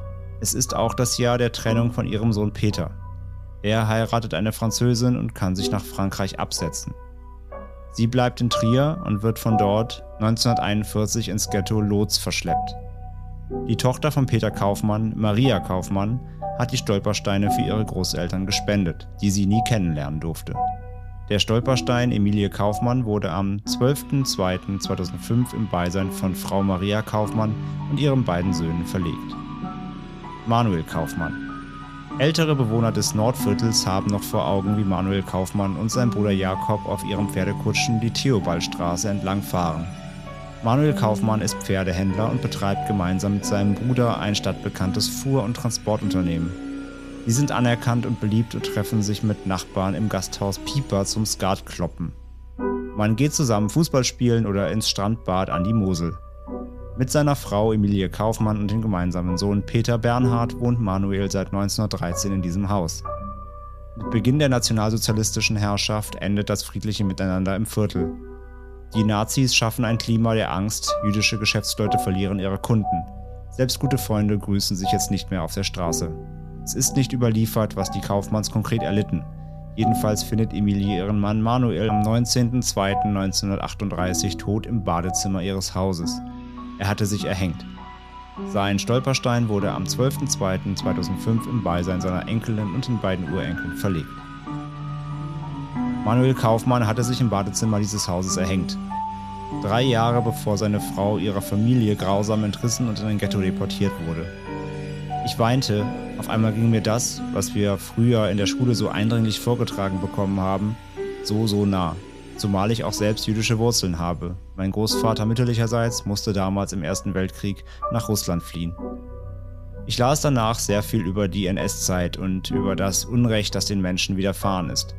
Es ist auch das Jahr der Trennung von ihrem Sohn Peter. Er heiratet eine Französin und kann sich nach Frankreich absetzen. Sie bleibt in Trier und wird von dort 1941 ins Ghetto Lotz verschleppt. Die Tochter von Peter Kaufmann, Maria Kaufmann, hat die Stolpersteine für ihre Großeltern gespendet, die sie nie kennenlernen durfte. Der Stolperstein Emilie Kaufmann wurde am 12.02.2005 im Beisein von Frau Maria Kaufmann und ihren beiden Söhnen verlegt. Manuel Kaufmann. Ältere Bewohner des Nordviertels haben noch vor Augen, wie Manuel Kaufmann und sein Bruder Jakob auf ihrem Pferdekutschen die Theobaldstraße entlang fahren. Manuel Kaufmann ist Pferdehändler und betreibt gemeinsam mit seinem Bruder ein stadtbekanntes Fuhr- und Transportunternehmen. Sie sind anerkannt und beliebt und treffen sich mit Nachbarn im Gasthaus Pieper zum Skatkloppen. Man geht zusammen Fußball spielen oder ins Strandbad an die Mosel. Mit seiner Frau Emilie Kaufmann und dem gemeinsamen Sohn Peter Bernhard wohnt Manuel seit 1913 in diesem Haus. Mit Beginn der nationalsozialistischen Herrschaft endet das friedliche Miteinander im Viertel. Die Nazis schaffen ein Klima der Angst, jüdische Geschäftsleute verlieren ihre Kunden. Selbst gute Freunde grüßen sich jetzt nicht mehr auf der Straße. Es ist nicht überliefert, was die Kaufmanns konkret erlitten. Jedenfalls findet Emilie ihren Mann Manuel am 19.02.1938 tot im Badezimmer ihres Hauses. Er hatte sich erhängt. Sein Stolperstein wurde am 12.02.2005 im Beisein seiner Enkelin und den beiden Urenkeln verlegt. Manuel Kaufmann hatte sich im Badezimmer dieses Hauses erhängt. Drei Jahre bevor seine Frau ihrer Familie grausam entrissen und in ein Ghetto deportiert wurde. Ich weinte, auf einmal ging mir das, was wir früher in der Schule so eindringlich vorgetragen bekommen haben, so, so nah. Zumal ich auch selbst jüdische Wurzeln habe. Mein Großvater mütterlicherseits musste damals im Ersten Weltkrieg nach Russland fliehen. Ich las danach sehr viel über die NS-Zeit und über das Unrecht, das den Menschen widerfahren ist.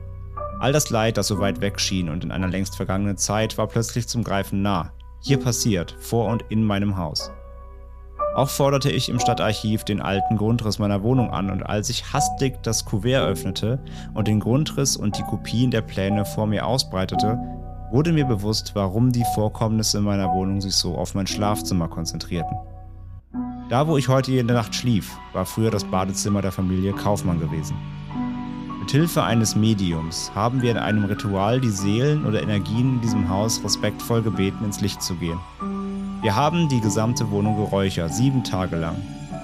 All das Leid, das so weit weg schien und in einer längst vergangenen Zeit, war plötzlich zum Greifen nah. Hier passiert, vor und in meinem Haus. Auch forderte ich im Stadtarchiv den alten Grundriss meiner Wohnung an und als ich hastig das Kuvert öffnete und den Grundriss und die Kopien der Pläne vor mir ausbreitete, wurde mir bewusst, warum die Vorkommnisse in meiner Wohnung sich so auf mein Schlafzimmer konzentrierten. Da, wo ich heute jede Nacht schlief, war früher das Badezimmer der Familie Kaufmann gewesen. Mit Hilfe eines Mediums haben wir in einem Ritual die Seelen oder Energien in diesem Haus respektvoll gebeten, ins Licht zu gehen. Wir haben die gesamte Wohnung geräuchert, sieben Tage lang.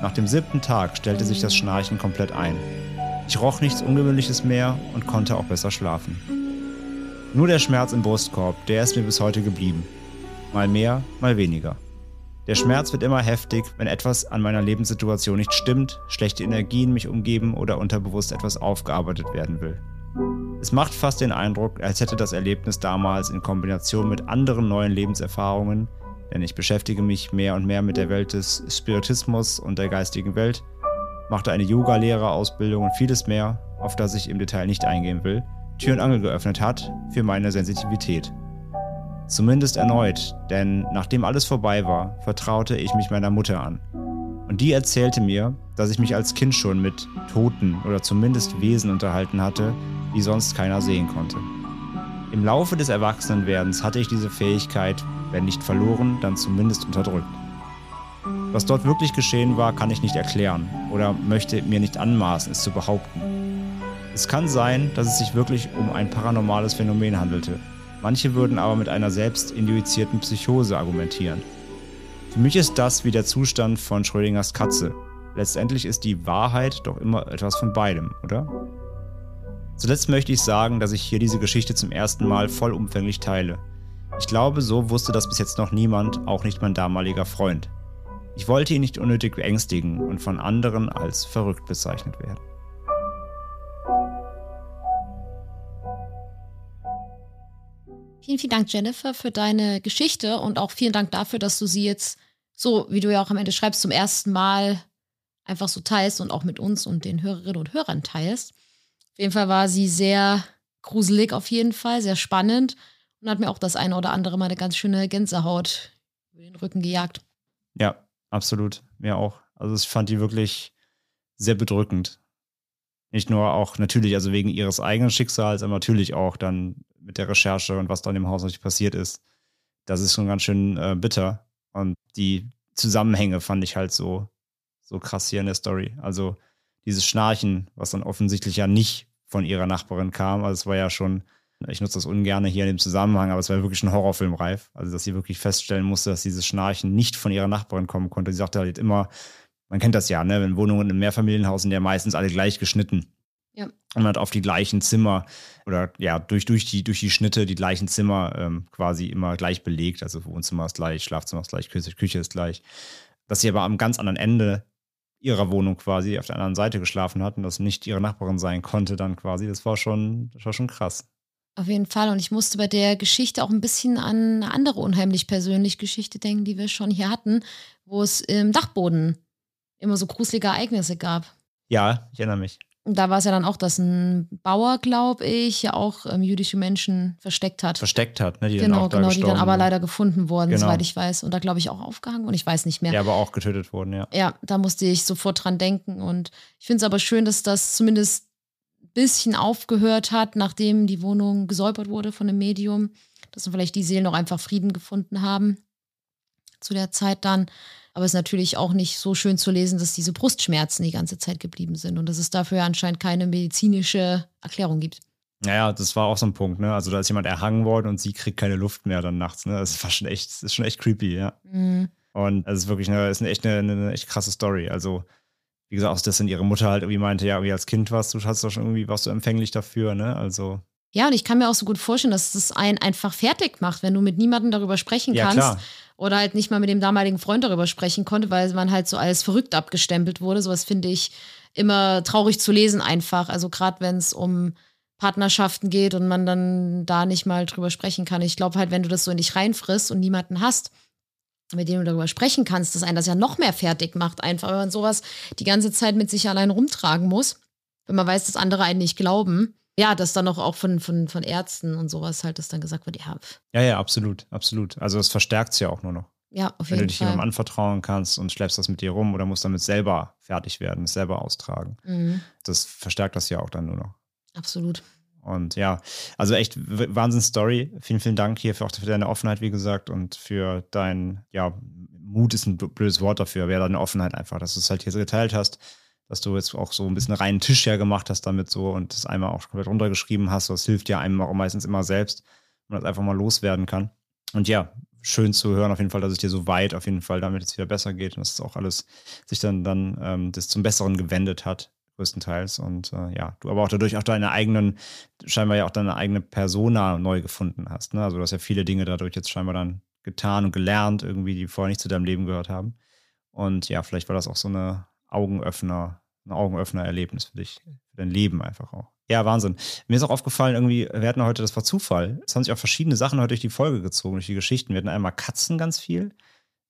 Nach dem siebten Tag stellte sich das Schnarchen komplett ein. Ich roch nichts Ungewöhnliches mehr und konnte auch besser schlafen. Nur der Schmerz im Brustkorb, der ist mir bis heute geblieben. Mal mehr, mal weniger. Der Schmerz wird immer heftig, wenn etwas an meiner Lebenssituation nicht stimmt, schlechte Energien mich umgeben oder unterbewusst etwas aufgearbeitet werden will. Es macht fast den Eindruck, als hätte das Erlebnis damals in Kombination mit anderen neuen Lebenserfahrungen denn ich beschäftige mich mehr und mehr mit der Welt des Spiritismus und der geistigen Welt, machte eine Yoga-Lehrerausbildung und vieles mehr, auf das ich im Detail nicht eingehen will, Tür und Angel geöffnet hat für meine Sensitivität. Zumindest erneut, denn nachdem alles vorbei war, vertraute ich mich meiner Mutter an. Und die erzählte mir, dass ich mich als Kind schon mit Toten oder zumindest Wesen unterhalten hatte, die sonst keiner sehen konnte. Im Laufe des Erwachsenenwerdens hatte ich diese Fähigkeit wenn nicht verloren, dann zumindest unterdrückt. Was dort wirklich geschehen war, kann ich nicht erklären oder möchte mir nicht anmaßen, es zu behaupten. Es kann sein, dass es sich wirklich um ein paranormales Phänomen handelte. Manche würden aber mit einer selbst induzierten Psychose argumentieren. Für mich ist das wie der Zustand von Schrödingers Katze. Letztendlich ist die Wahrheit doch immer etwas von beidem, oder? Zuletzt möchte ich sagen, dass ich hier diese Geschichte zum ersten Mal vollumfänglich teile. Ich glaube, so wusste das bis jetzt noch niemand, auch nicht mein damaliger Freund. Ich wollte ihn nicht unnötig beängstigen und von anderen als verrückt bezeichnet werden. Vielen, vielen Dank, Jennifer, für deine Geschichte und auch vielen Dank dafür, dass du sie jetzt so, wie du ja auch am Ende schreibst, zum ersten Mal einfach so teilst und auch mit uns und den Hörerinnen und Hörern teilst. Auf jeden Fall war sie sehr gruselig, auf jeden Fall, sehr spannend und hat mir auch das eine oder andere Mal eine ganz schöne Gänsehaut über den Rücken gejagt. Ja, absolut. Mir auch. Also ich fand die wirklich sehr bedrückend. Nicht nur auch natürlich, also wegen ihres eigenen Schicksals, aber natürlich auch dann mit der Recherche und was dann im Haus natürlich passiert ist. Das ist schon ganz schön äh, bitter. Und die Zusammenhänge fand ich halt so, so krass hier in der Story. Also dieses Schnarchen, was dann offensichtlich ja nicht von ihrer Nachbarin kam. Also es war ja schon, ich nutze das ungern hier in dem Zusammenhang, aber es war wirklich ein Horrorfilmreif. Also dass sie wirklich feststellen musste, dass dieses Schnarchen nicht von ihrer Nachbarin kommen konnte. Sie sagte halt immer, man kennt das ja, ne, wenn Wohnungen im Mehrfamilienhaus sind ja meistens alle gleich geschnitten. Ja. Und man hat auf die gleichen Zimmer oder ja, durch, durch, die, durch die Schnitte die gleichen Zimmer ähm, quasi immer gleich belegt. Also Wohnzimmer ist gleich, Schlafzimmer ist gleich, Küche, Küche ist gleich. Dass sie aber am ganz anderen Ende ihrer Wohnung quasi auf der anderen Seite geschlafen hat und das nicht ihre Nachbarin sein konnte dann quasi, das war schon, das war schon krass. Auf jeden Fall. Und ich musste bei der Geschichte auch ein bisschen an eine andere unheimlich persönliche Geschichte denken, die wir schon hier hatten, wo es im Dachboden immer so gruselige Ereignisse gab. Ja, ich erinnere mich. Da war es ja dann auch, dass ein Bauer, glaube ich, ja auch ähm, jüdische Menschen versteckt hat. Versteckt hat, ne? Die dann genau, auch da genau, die dann aber leider gefunden wurden, Genau. soweit ich weiß. Und da, glaube ich, auch aufgehangen und ich weiß nicht mehr. Ja, aber auch getötet wurden, ja. Ja, da musste ich sofort dran denken. Und ich finde es aber schön, dass das zumindest ein bisschen aufgehört hat, nachdem die Wohnung gesäubert wurde von einem Medium. Dass dann vielleicht die Seelen noch einfach Frieden gefunden haben zu der Zeit dann. Aber es ist natürlich auch nicht so schön zu lesen, dass diese Brustschmerzen die ganze Zeit geblieben sind und dass es dafür anscheinend keine medizinische Erklärung gibt. Naja, das war auch so ein Punkt, ne? Also da ist jemand erhangen worden und sie kriegt keine Luft mehr dann nachts, ne? Das war schon echt, das ist schon echt creepy, ja. Mhm. Und es ist wirklich eine, ist eine echt eine, eine echt krasse Story. Also, wie gesagt, auch dass dann ihre Mutter halt irgendwie meinte, ja, irgendwie als Kind warst du, hast du schon irgendwie, warst du empfänglich dafür, ne? Also, Ja, und ich kann mir auch so gut vorstellen, dass das einen einfach fertig macht, wenn du mit niemandem darüber sprechen ja, kannst. klar. oder halt nicht mal mit dem damaligen Freund darüber sprechen konnte, weil man halt so als verrückt abgestempelt wurde. Sowas finde ich immer traurig zu lesen einfach. Also gerade wenn es um Partnerschaften geht und man dann da nicht mal drüber sprechen kann. Ich glaube halt, wenn du das so in dich reinfrisst und niemanden hast, mit dem du darüber sprechen kannst, dass einen das ja noch mehr fertig macht, einfach, wenn man sowas die ganze Zeit mit sich allein rumtragen muss. Wenn man weiß, dass andere einen nicht glauben. Ja, dass dann auch, auch von, von, von Ärzten und sowas halt, dass dann gesagt wird, ja, Ja, ja, absolut, absolut. Also, es verstärkt es ja auch nur noch. ja, auf Wenn du jeden dich Fall. jemandem anvertrauen kannst und schleppst das mit dir rum oder musst damit selber fertig werden, es selber austragen. Mhm, Das verstärkt das ja auch dann nur noch. absolut. Und ja, also echt Wahnsinn-Story. Vielen, vielen Dank hier für, auch für deine Offenheit, wie gesagt, und für dein, ja, Mut ist ein blödes Wort dafür, aber ja, deine Offenheit einfach, dass du es halt hier so geteilt hast, dass du jetzt auch so ein bisschen reinen Tisch ja gemacht hast damit so und das einmal auch komplett runtergeschrieben hast. Das hilft ja einem auch meistens immer selbst, wenn man das einfach mal loswerden kann. Und ja, schön zu hören auf jeden Fall, dass es dir so weit auf jeden Fall damit jetzt wieder besser geht und dass es auch alles sich dann, dann ähm, das zum Besseren gewendet hat, größtenteils. Und äh, ja, du aber auch dadurch auch deine eigenen, scheinbar ja auch deine eigene Persona neu gefunden hast. Ne? Also du hast ja viele Dinge dadurch jetzt scheinbar dann getan und gelernt, irgendwie, die vorher nicht zu deinem Leben gehört haben. Und ja, vielleicht war das auch so eine Augenöffner, ein Augenöffner-Erlebnis für dich, für dein Leben einfach auch. Ja, Wahnsinn. Mir ist auch aufgefallen, irgendwie, wir hatten heute, das war Zufall. Es haben sich auch verschiedene Sachen heute durch die Folge gezogen, durch die Geschichten. Wir hatten einmal Katzen ganz viel.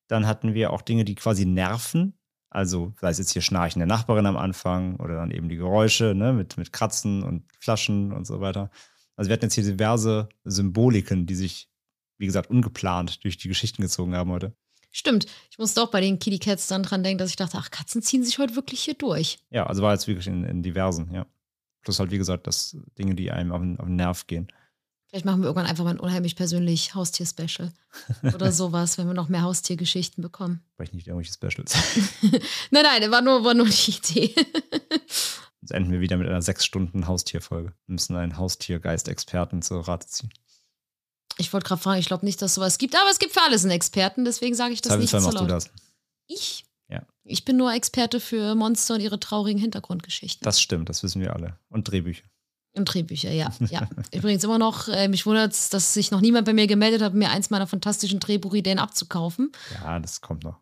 Dann hatten wir auch Dinge, die quasi nerven. Also, sei es jetzt hier Schnarchen der Nachbarin am Anfang oder dann eben die Geräusche, ne, mit, mit Kratzen und Flaschen und so weiter. Also, wir hatten jetzt hier diverse Symboliken, die sich, wie gesagt, ungeplant durch die Geschichten gezogen haben heute. Stimmt. Ich musste auch bei den Kitty Cats dann dran denken, dass ich dachte, ach, Katzen ziehen sich heute wirklich hier durch. Ja, also war jetzt wirklich in, in diversen, ja. Plus halt, wie gesagt, das Dinge, die einem auf den, auf den Nerv gehen. Vielleicht machen wir irgendwann einfach mal ein unheimlich persönlich Haustier-Special <laughs> oder sowas, wenn wir noch mehr Haustiergeschichten bekommen. Vielleicht nicht irgendwelche Specials. <laughs> Nein, nein, war nur, war nur die Idee. Jetzt enden wir wieder mit einer sechs Stunden Haustierfolge. Wir müssen einen Haustiergeist-Experten zur Rate ziehen. Ich wollte gerade fragen, ich glaube nicht, dass sowas gibt, aber es gibt für alles einen Experten, deswegen sage ich das nicht Zweifelsfall so machst du laut. das. Ich? Ja. Ich bin nur Experte für Monster und ihre traurigen Hintergrundgeschichten. Das stimmt, das wissen wir alle. Und Drehbücher. Und Drehbücher, ja. <laughs> ja. Übrigens immer noch, äh, mich wundert es, dass sich noch niemand bei mir gemeldet hat, mir eins meiner fantastischen Drehbuchideen abzukaufen. Ja, das kommt noch.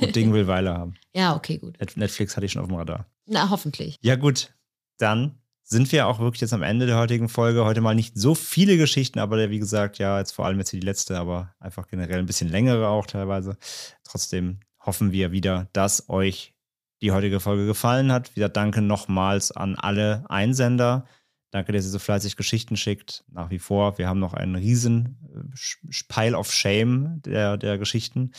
Und Ding will Weile haben. <laughs> Ja, okay, gut. Net- Netflix hatte ich schon auf dem Radar. Na, hoffentlich. Ja, gut. Dann sind wir auch wirklich jetzt am Ende der heutigen Folge. Heute mal nicht so viele Geschichten, aber wie gesagt, ja, jetzt vor allem jetzt hier die letzte, aber einfach generell ein bisschen längere auch teilweise. Trotzdem hoffen wir wieder, dass euch die heutige Folge gefallen hat. Wieder danke nochmals an alle Einsender. Danke, dass ihr so fleißig Geschichten schickt. Nach wie vor. Wir haben noch einen riesen äh, Pile of Shame der, der Geschichten.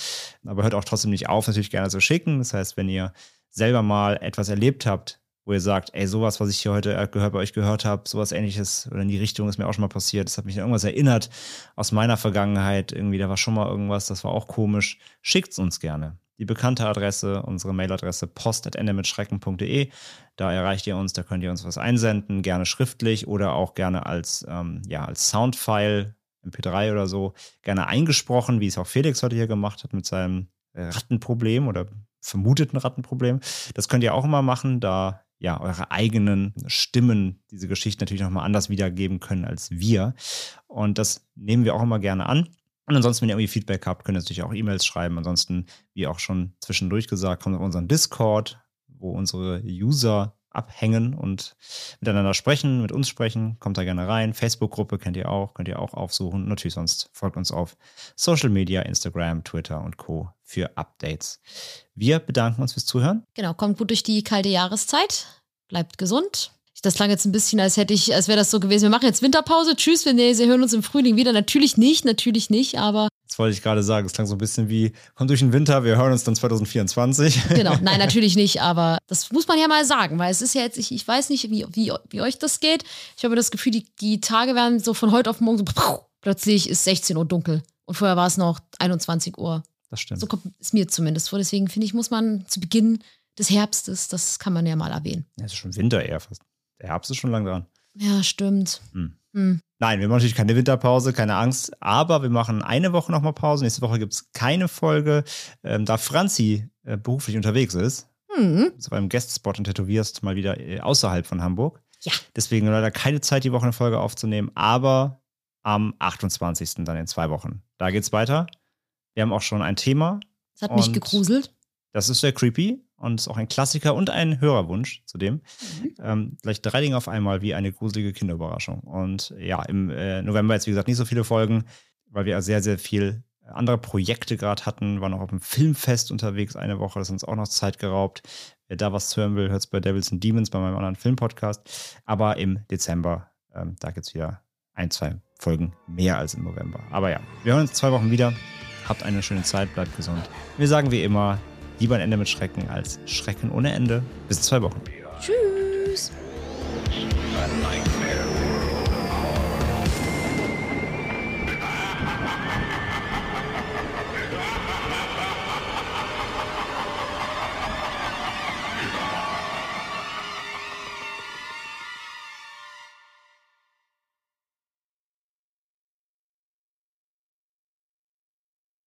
Aber hört auch trotzdem nicht auf, natürlich gerne zu schicken. Das heißt, wenn ihr selber mal etwas erlebt habt, wo ihr sagt, ey, sowas, was ich hier heute gehört, bei euch gehört habe, sowas ähnliches oder in die Richtung ist mir auch schon mal passiert. Das hat mich an irgendwas erinnert aus meiner Vergangenheit. Irgendwie, da war schon mal irgendwas, das war auch komisch. Schickt's uns gerne. Die bekannte Adresse, unsere Mailadresse post.endemitschrecken.de. Da erreicht ihr uns, da könnt ihr uns was einsenden, gerne schriftlich oder auch gerne als, ähm, ja, als Soundfile, MP3 oder so, gerne eingesprochen, wie es auch Felix heute hier gemacht hat mit seinem Rattenproblem oder vermuteten Rattenproblem. Das könnt ihr auch immer machen, da ja, eure eigenen Stimmen diese Geschichte natürlich nochmal anders wiedergeben können als wir. Und das nehmen wir auch immer gerne an. Und ansonsten, wenn ihr irgendwie Feedback habt, könnt ihr natürlich auch E-Mails schreiben. Ansonsten, wie auch schon zwischendurch gesagt, kommt auf unseren Discord, wo unsere User abhängen und miteinander sprechen, mit uns sprechen. Kommt da gerne rein. Facebook-Gruppe kennt ihr auch, könnt ihr auch aufsuchen. Natürlich sonst folgt uns auf Social Media, Instagram, Twitter und Co. für Updates. Wir bedanken uns fürs Zuhören. Genau, kommt gut durch die kalte Jahreszeit. Bleibt gesund. Das klang jetzt ein bisschen, als hätte ich, als wäre das so gewesen. Wir machen jetzt Winterpause. Tschüss, wir, nee, Sie hören uns im Frühling wieder. Natürlich nicht, natürlich nicht, aber. Das wollte ich gerade sagen. Es klang so ein bisschen wie, kommt durch den Winter, wir hören uns dann 2024. <laughs> Genau, nein, natürlich nicht, aber das muss man ja mal sagen, weil es ist ja jetzt, ich, ich weiß nicht, wie, wie, wie euch das geht. Ich habe das Gefühl, die, die Tage werden so von heute auf morgen so, plötzlich ist 16 Uhr dunkel. Und vorher war es noch 21 Uhr. Das stimmt. So kommt es mir zumindest vor. Deswegen finde ich, muss man zu Beginn des Herbstes, das kann man ja mal erwähnen. Ja, es ist schon Winter eher fast. Der Herbst ist schon lang dran. Ja, stimmt. Hm. Hm. Nein, wir machen natürlich keine Winterpause, keine Angst, aber wir machen eine Woche nochmal Pause. Nächste Woche gibt es keine Folge, ähm, da Franzi äh, beruflich unterwegs ist. Hm. Zu einem Guestspot und tätowierst mal wieder äh, außerhalb von Hamburg. Ja. Deswegen leider keine Zeit, die Woche eine Folge aufzunehmen, aber am 28. dann in zwei Wochen. Da geht's weiter. Wir haben auch schon ein Thema. Das hat mich gegruselt. Das ist sehr creepy und ist auch ein Klassiker und ein Hörerwunsch zudem. Mhm. Ähm, gleich drei Dinge auf einmal wie eine gruselige Kinderüberraschung. Und ja, im äh, November jetzt, wie gesagt, nicht so viele Folgen, weil wir sehr, sehr viel andere Projekte gerade hatten, waren auch auf dem Filmfest unterwegs eine Woche, das hat uns auch noch Zeit geraubt. Wer da was hören will, hört es bei Devils and Demons, bei meinem anderen Filmpodcast. Aber im Dezember, ähm, da gibt es wieder ein, zwei Folgen mehr als im November. Aber ja, wir hören uns zwei Wochen wieder. Habt eine schöne Zeit, bleibt gesund. Wir sagen wie immer, lieber ein Ende mit Schrecken als Schrecken ohne Ende. Bis in zwei Wochen. Tschüss.